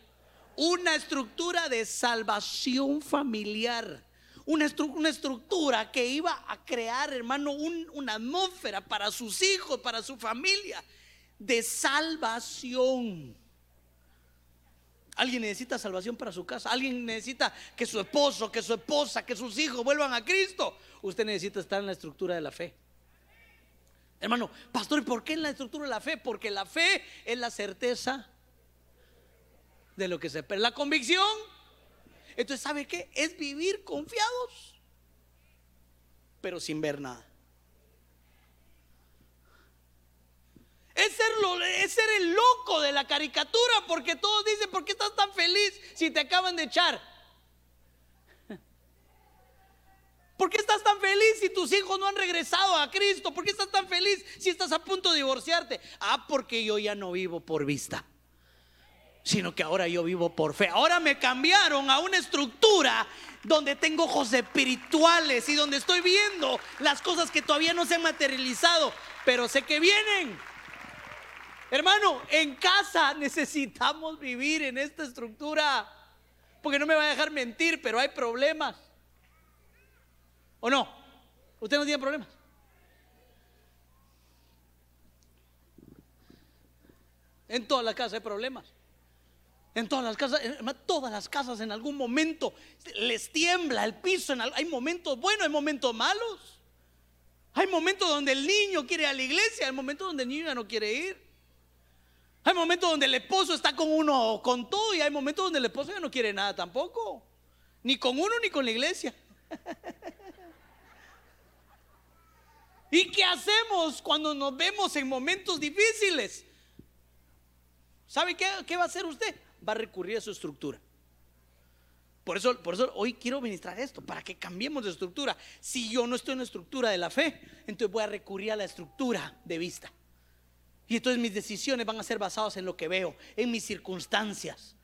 Una estructura de salvación familiar una, estructura que iba a crear, hermano, una atmósfera para sus hijos, para su familia, de salvación. Alguien necesita salvación para su casa. Alguien necesita que su esposo, que su esposa, que sus hijos vuelvan a Cristo. Usted necesita estar en la estructura de la fe. Hermano, pastor, ¿y por qué en la estructura de la fe? Porque la fe es la certeza de lo que se espera. La convicción entonces, ¿sabe qué? Es vivir confiados, pero sin ver nada. Es ser, el loco de la caricatura porque todos dicen, ¿por qué estás tan feliz si te acaban de echar? ¿Por qué estás tan feliz si tus hijos no han regresado a Cristo? ¿Por qué estás tan feliz si estás a punto de divorciarte? Ah, porque yo ya no vivo por vista sino que ahora yo vivo por fe. Ahora me cambiaron a una estructura donde tengo ojos espirituales y donde estoy viendo las cosas que todavía no se han materializado, pero sé que vienen. Hermano, en casa necesitamos vivir en esta estructura, porque no me va a dejar mentir, pero hay problemas. ¿O no? ¿Usted no tiene problemas? En toda la casa hay problemas. En todas las casas, todas las casas en algún momento les tiembla el piso. hay momentos buenos, hay momentos malos. Hay momentos donde el niño quiere ir a la iglesia, hay momentos donde el niño ya no quiere ir. Hay momentos donde el esposo está con uno con todo y hay momentos donde el esposo ya no quiere nada tampoco. Ni con uno ni con la iglesia. ¿Y qué hacemos cuando nos vemos en momentos difíciles? ¿Sabe qué, qué va a hacer usted? va a recurrir a su estructura. Por eso, por eso hoy quiero ministrar esto, para que cambiemos de estructura. Si yo no estoy en la estructura de la fe, entonces voy a recurrir a la estructura de vista. Y entonces mis decisiones van a ser basadas en lo que veo, en mis circunstancias.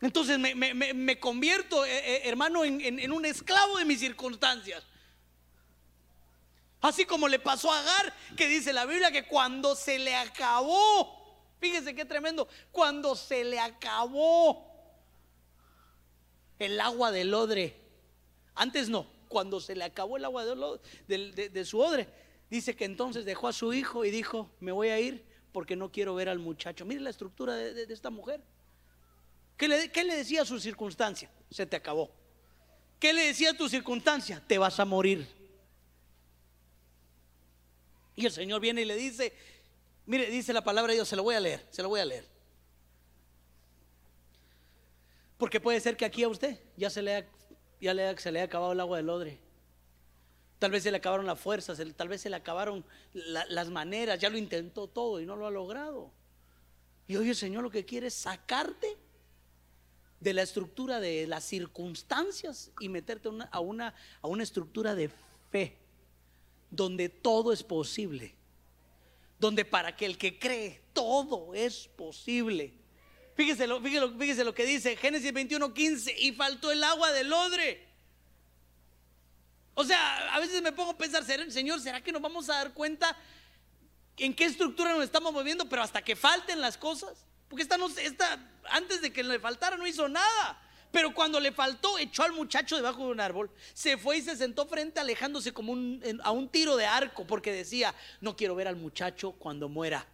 Entonces me, convierto, eh, eh, hermano, en, en un esclavo de mis circunstancias. Así como le pasó a Agar, que dice la Biblia que cuando se le acabó Fíjese qué tremendo. Cuando se le acabó el agua del odre. Antes no. Cuando se le acabó el agua de, su odre. Dice que entonces dejó a su hijo y dijo, me voy a ir porque no quiero ver al muchacho. Mire la estructura de, esta mujer. ¿Qué le, ¿Qué le decía a su circunstancia? Se te acabó. ¿Qué le decía a tu circunstancia? Te vas a morir. Y el Señor viene y le dice, Mire, dice la palabra de Dios, se lo voy a leer, se lo voy a leer. Porque puede ser que aquí a usted ya se le, ya le, se le haya acabado el agua del odre. Tal vez se le acabaron las fuerzas, tal vez se le acabaron las maneras, ya lo intentó todo y no lo ha logrado. Y hoy el Señor lo que quiere es sacarte de la estructura de las circunstancias y meterte a, una, a una estructura de fe, donde todo es posible donde para que el que cree todo es posible. Fíjese lo, fíjese lo, que dice Génesis 21, 15, y faltó el agua del odre. O sea, a veces me pongo a pensar, Señor, ¿será que nos vamos a dar cuenta en qué estructura nos estamos moviendo, pero hasta que falten las cosas? Porque esta, antes de que le faltara no hizo nada. Pero cuando le faltó, echó al muchacho debajo de un árbol, se fue y se sentó frente alejándose como a un tiro de arco, porque decía, no quiero ver al muchacho cuando muera.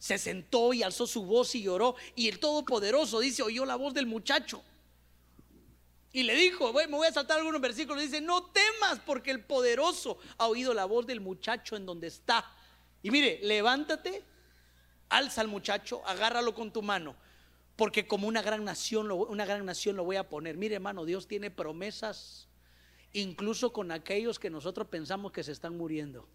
Se sentó y alzó su voz y lloró, y el Todopoderoso dice, oyó la voz del muchacho. Y le dijo, me voy a saltar algunos versículos, dice, no temas porque el poderoso ha oído la voz del muchacho en donde está. Y mire, levántate, alza al muchacho, agárralo con tu mano, porque como una gran nación, una gran nación lo voy a poner. Mire, hermano, Dios tiene promesas incluso con aquellos que nosotros pensamos que se están muriendo.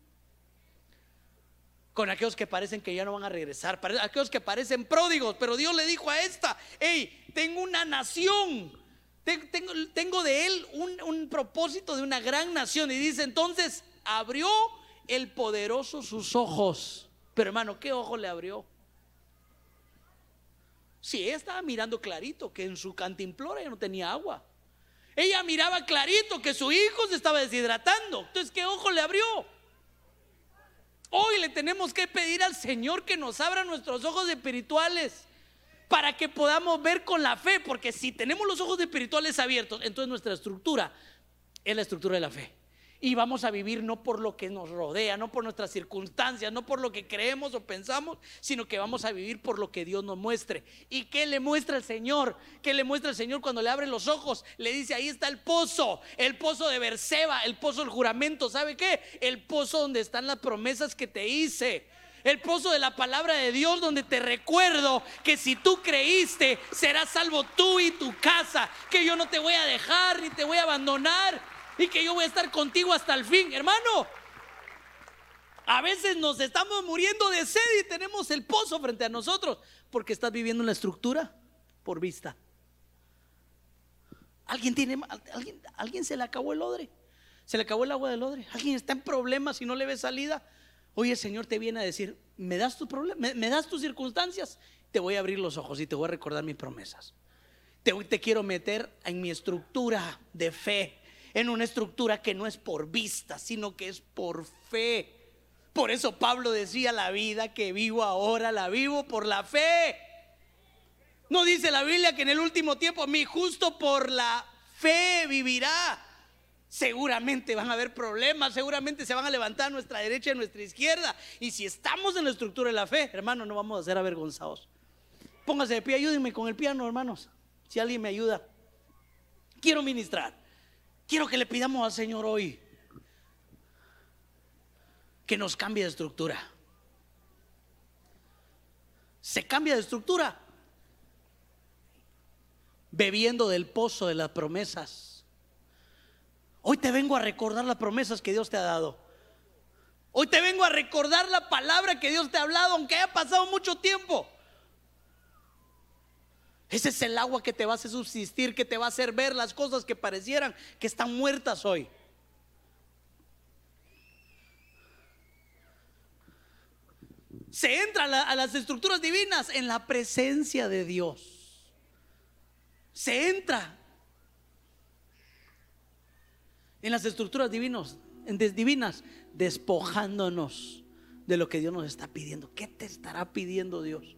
Con aquellos que parecen que ya no van a regresar, aquellos que parecen pródigos, pero Dios le dijo a esta, hey, tengo una nación tengo, de él un, propósito de una gran nación. Y dice, entonces abrió el poderoso sus ojos. Pero hermano, ¿qué ojo le abrió? Si ella estaba mirando clarito que en su cantimplora ya no tenía agua. Ella miraba clarito que su hijo se estaba deshidratando. Entonces, ¿qué ojo le abrió? Hoy le tenemos que pedir al Señor que nos abra nuestros ojos espirituales para que podamos ver con la fe, porque si tenemos los ojos espirituales abiertos, entonces nuestra estructura es la estructura de la fe. Y vamos a vivir no por lo que nos rodea, no por nuestras circunstancias, no por lo que creemos o pensamos, sino que vamos a vivir por lo que Dios nos muestre. ¿Y qué le muestra el Señor? ¿Qué le muestra el Señor cuando le abre los ojos? Le dice, ahí está el pozo, el pozo de Berseba, el pozo del juramento. ¿Sabe qué? El pozo donde están las promesas que te hice el pozo de la palabra de Dios donde te recuerdo que si tú creíste, serás salvo tú y tu casa, que yo no te voy a dejar ni te voy a abandonar y que yo voy a estar contigo hasta el fin, hermano. A veces nos estamos muriendo de sed y tenemos el pozo frente a nosotros porque estás viviendo una estructura por vista. ¿Alguien, tiene, alguien, alguien se le acabó el odre, se le acabó el agua del odre, alguien está en problemas y no le ve salida. Hoy el Señor te viene a decir, ¿me das tu problema? ¿Me, das tus circunstancias? Te voy a abrir los ojos y te voy a recordar mis promesas. Te, te quiero meter en mi estructura de fe, en una estructura que no es por vista, sino que es por fe. Por eso Pablo decía, la vida que vivo ahora la vivo por la fe. No dice la Biblia que en el último tiempo mi justo por la fe vivirá seguramente van a haber problemas, seguramente se van a levantar a nuestra derecha y a nuestra izquierda. Y si estamos en la estructura de la fe, hermano, no vamos a ser avergonzados. Póngase de pie, ayúdenme con el piano, hermanos. Si alguien me ayuda. Quiero ministrar. Quiero que le pidamos al Señor hoy que nos cambie de estructura. Se cambia de estructura bebiendo del pozo de las promesas Hoy te vengo a recordar las promesas que Dios te ha dado. Hoy te vengo a recordar la palabra que Dios te ha hablado, aunque haya pasado mucho tiempo. Ese es el agua que te va a hacer subsistir, que te va a hacer ver las cosas que parecieran que están muertas hoy. Se entra a, las estructuras divinas en la presencia de Dios. Se entra en las estructuras divinos, divinas, despojándonos de lo que Dios nos está pidiendo. ¿Qué te estará pidiendo Dios?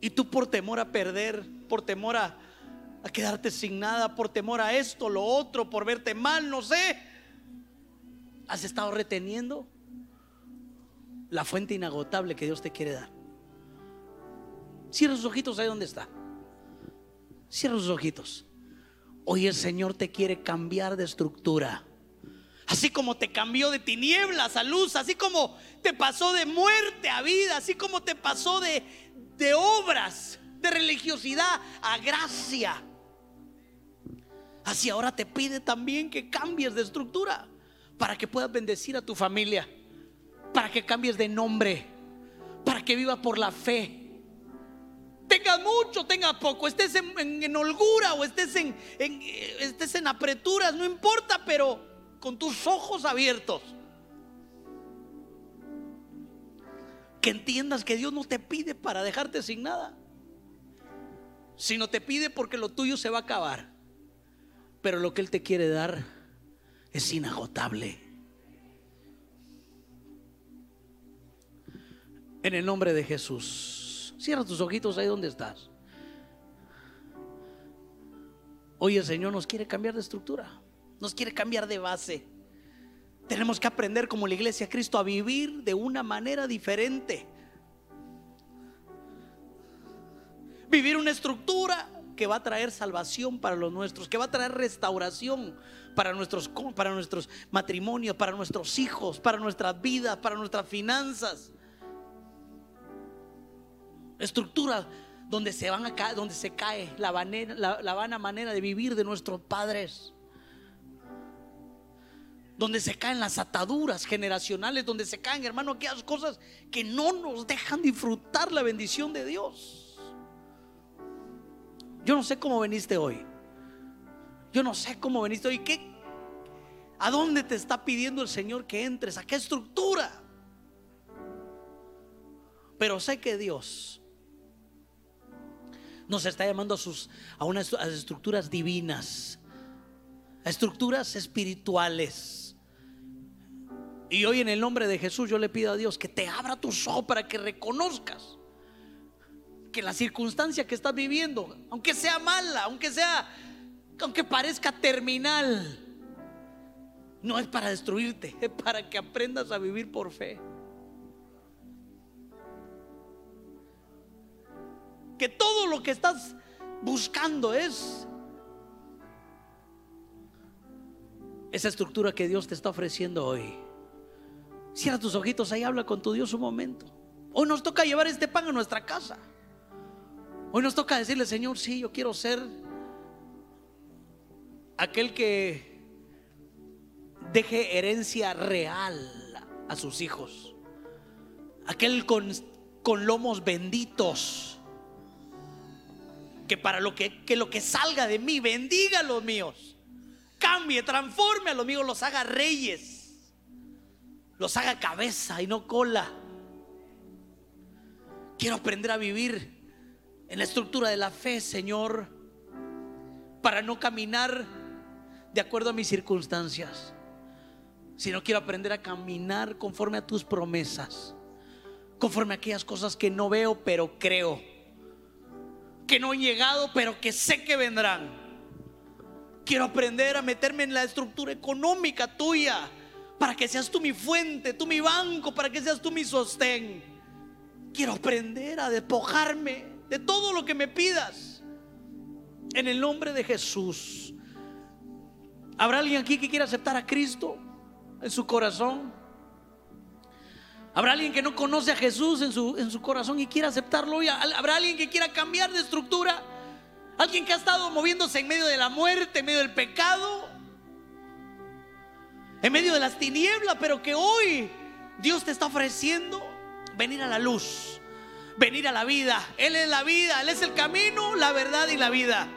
Y tú por temor a perder, por temor a, a quedarte sin nada, por temor a esto, lo otro, por verte mal, no sé, has estado reteniendo la fuente inagotable que Dios te quiere dar. Cierra sus ojitos ahí donde está. Cierra sus ojitos. Hoy el Señor te quiere cambiar de estructura. Así como te cambió de tinieblas a luz, así como te pasó de muerte a vida, así como te pasó de, de obras, de religiosidad a gracia. Así ahora te pide también que cambies de estructura para que puedas bendecir a tu familia, para que cambies de nombre, para que viva por la fe Tenga mucho, tenga poco, estés en, holgura o estés en, estés en apreturas, no importa, pero con tus ojos abiertos. Que entiendas que Dios no te pide para dejarte sin nada, sino te pide porque lo tuyo se va a acabar. Pero lo que Él te quiere dar es inagotable. En el nombre de Jesús. Cierra tus ojitos ahí donde estás. Hoy el Señor nos quiere cambiar de estructura, nos quiere cambiar de base. Tenemos que aprender como la iglesia Cristo a vivir de una manera diferente. Vivir una estructura que va a traer salvación para los nuestros, que va a traer restauración para nuestros, para nuestros matrimonios, para nuestros hijos, para nuestras vidas, para nuestras finanzas. Estructura donde se, van a donde se cae la, la vana manera de vivir de nuestros padres donde se caen las ataduras generacionales, donde se caen, hermano, aquellas cosas que no nos dejan disfrutar la bendición de Dios. Yo no sé cómo veniste hoy. Yo no sé cómo veniste hoy. ¿Qué, ¿A dónde te está pidiendo el Señor que entres? ¿A qué estructura? Pero sé que Dios nos está llamando a, sus, a unas a estructuras divinas, a estructuras espirituales y hoy en el nombre de Jesús yo le pido a Dios que te abra tus ojos para que reconozcas que la circunstancia que estás viviendo, aunque sea mala, aunque sea, aunque parezca terminal, no es para destruirte, es para que aprendas a vivir por fe. Que todo lo que estás buscando es esa estructura que Dios te está ofreciendo hoy. Cierra tus ojitos ahí, habla con tu Dios un momento. Hoy nos toca llevar este pan a nuestra casa. Hoy nos toca decirle, Señor, sí, yo quiero ser aquel que deje herencia real a sus hijos. Aquel con, con lomos benditos. Que para lo que, que lo que salga de mí bendiga a los míos. Cambie, transforme a los míos, los haga reyes los haga cabeza y no cola. Quiero aprender a vivir en la estructura de la fe, Señor, para no caminar de acuerdo a mis circunstancias, sino quiero aprender a caminar conforme a tus promesas, conforme a aquellas cosas que no veo, pero creo, que no han llegado, pero que sé que vendrán. Quiero aprender a meterme en la estructura económica tuya para que seas tú mi fuente, tú mi banco, para que seas tú mi sostén. Quiero aprender a despojarme de todo lo que me pidas. En el nombre de Jesús. ¿Habrá alguien aquí que quiera aceptar a Cristo en su corazón? ¿Habrá alguien que no conoce a Jesús en su, en su corazón y quiera aceptarlo hoy? ¿Habrá alguien que quiera cambiar de estructura? ¿Alguien que ha estado moviéndose en medio de la muerte, en medio del pecado? en medio de las tinieblas, pero que hoy Dios te está ofreciendo venir a la luz, venir a la vida. Él es la vida, Él es el camino, la verdad y la vida.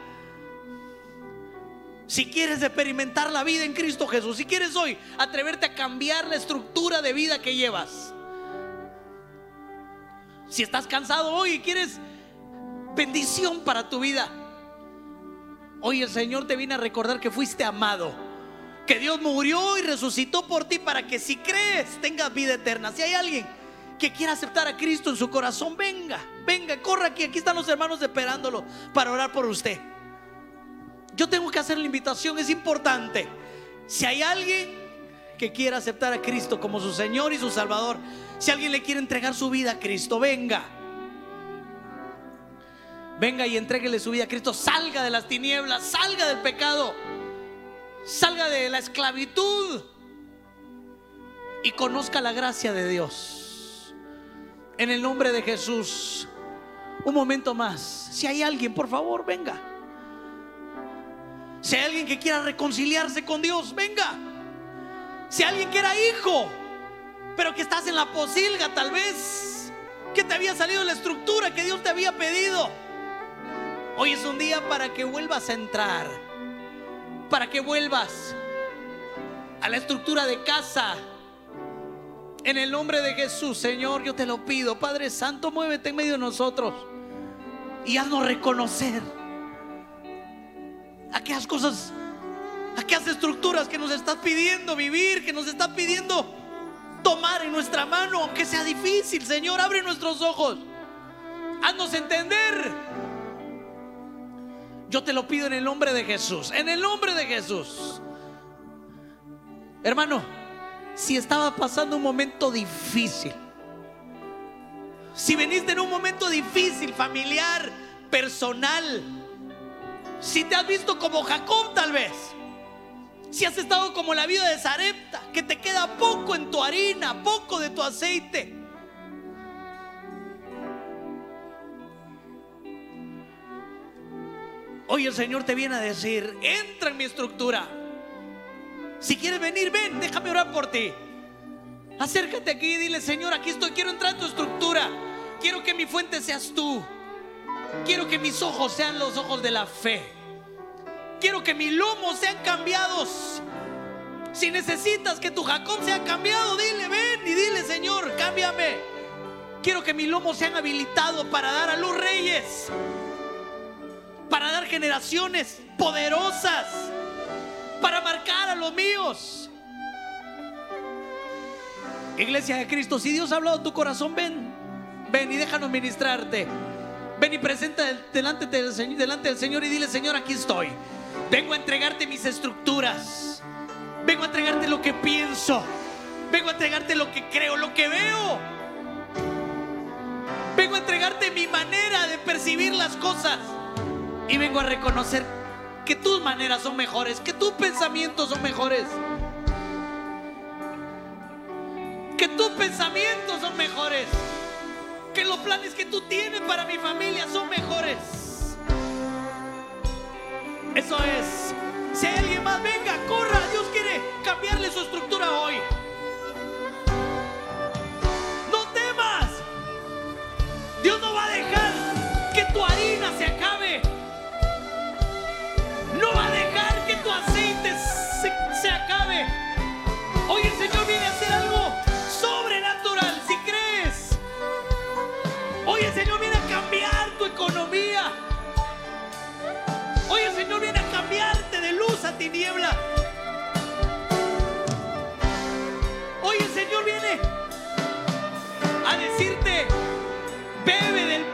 Si quieres experimentar la vida en Cristo Jesús, si quieres hoy atreverte a cambiar la estructura de vida que llevas, si estás cansado hoy y quieres bendición para tu vida, hoy el Señor te viene a recordar que fuiste amado que Dios murió y resucitó por ti para que si crees tengas vida eterna. Si hay alguien que quiera aceptar a Cristo en su corazón, venga, venga, corra aquí. Aquí están los hermanos esperándolo para orar por usted. Yo tengo que hacer la invitación, es importante. Si hay alguien que quiera aceptar a Cristo como su Señor y su Salvador, si alguien le quiere entregar su vida a Cristo, venga. Venga y entréguele su vida a Cristo. Salga de las tinieblas, salga del pecado salga de la esclavitud y conozca la gracia de Dios. En el nombre de Jesús. Un momento más. Si hay alguien, por favor, venga. Si hay alguien que quiera reconciliarse con Dios, venga. Si alguien que era hijo, pero que estás en la posilga tal vez, que te había salido la estructura que Dios te había pedido. Hoy es un día para que vuelvas a entrar para que vuelvas a la estructura de casa. En el nombre de Jesús, Señor, yo te lo pido. Padre Santo, muévete en medio de nosotros y haznos reconocer aquellas cosas, aquellas estructuras que nos estás pidiendo vivir, que nos estás pidiendo tomar en nuestra mano, aunque sea difícil. Señor, abre nuestros ojos. Haznos entender yo te lo pido en el nombre de Jesús. En el nombre de Jesús. Hermano, si estaba pasando un momento difícil, si veniste en un momento difícil, familiar, personal, Si te has visto como Jacob tal vez. Si has estado como la vida de Zarepta, que te queda poco en tu harina, poco de tu aceite. Hoy el Señor te viene a decir, entra en mi estructura. Si quieres venir, ven, déjame orar por ti. Acércate aquí y dile, Señor, aquí estoy, quiero entrar en tu estructura. Quiero que mi fuente seas tú. Quiero que mis ojos sean los ojos de la fe. Quiero que mis lomos sean cambiados. Si necesitas que tu Jacob sea cambiado, dile, ven y dile, Señor, cámbiame. Quiero que mis lomos sean habilitados para dar a luz reyes. Para dar generaciones poderosas. Para marcar a los míos. Iglesia de Cristo, si Dios ha hablado a tu corazón, ven. Ven y déjanos ministrarte. Ven y presenta delante del, Señor, delante del Señor y dile, Señor, aquí estoy. Vengo a entregarte mis estructuras. Vengo a entregarte lo que pienso. Vengo a entregarte lo que creo, lo que veo. Vengo a entregarte mi manera de percibir las cosas. Y vengo a reconocer que tus maneras son mejores, que tus pensamientos son mejores. Que tus pensamientos son mejores que los planes que tú tienes para mi familia son mejores. Eso es. Si alguien más, venga, corra. Dios quiere cambiarle su estructura hoy. No temas. Dios no va a dejar que tu harina se acabe. No va a dejar que tu aceite se, se acabe. Hoy el Señor viene a hacer algo sobrenatural. Si crees. Hoy el Señor viene a cambiar tu economía. Señor viene a cambiarte de luz a tiniebla. Hoy el Señor viene a decirte, bebe del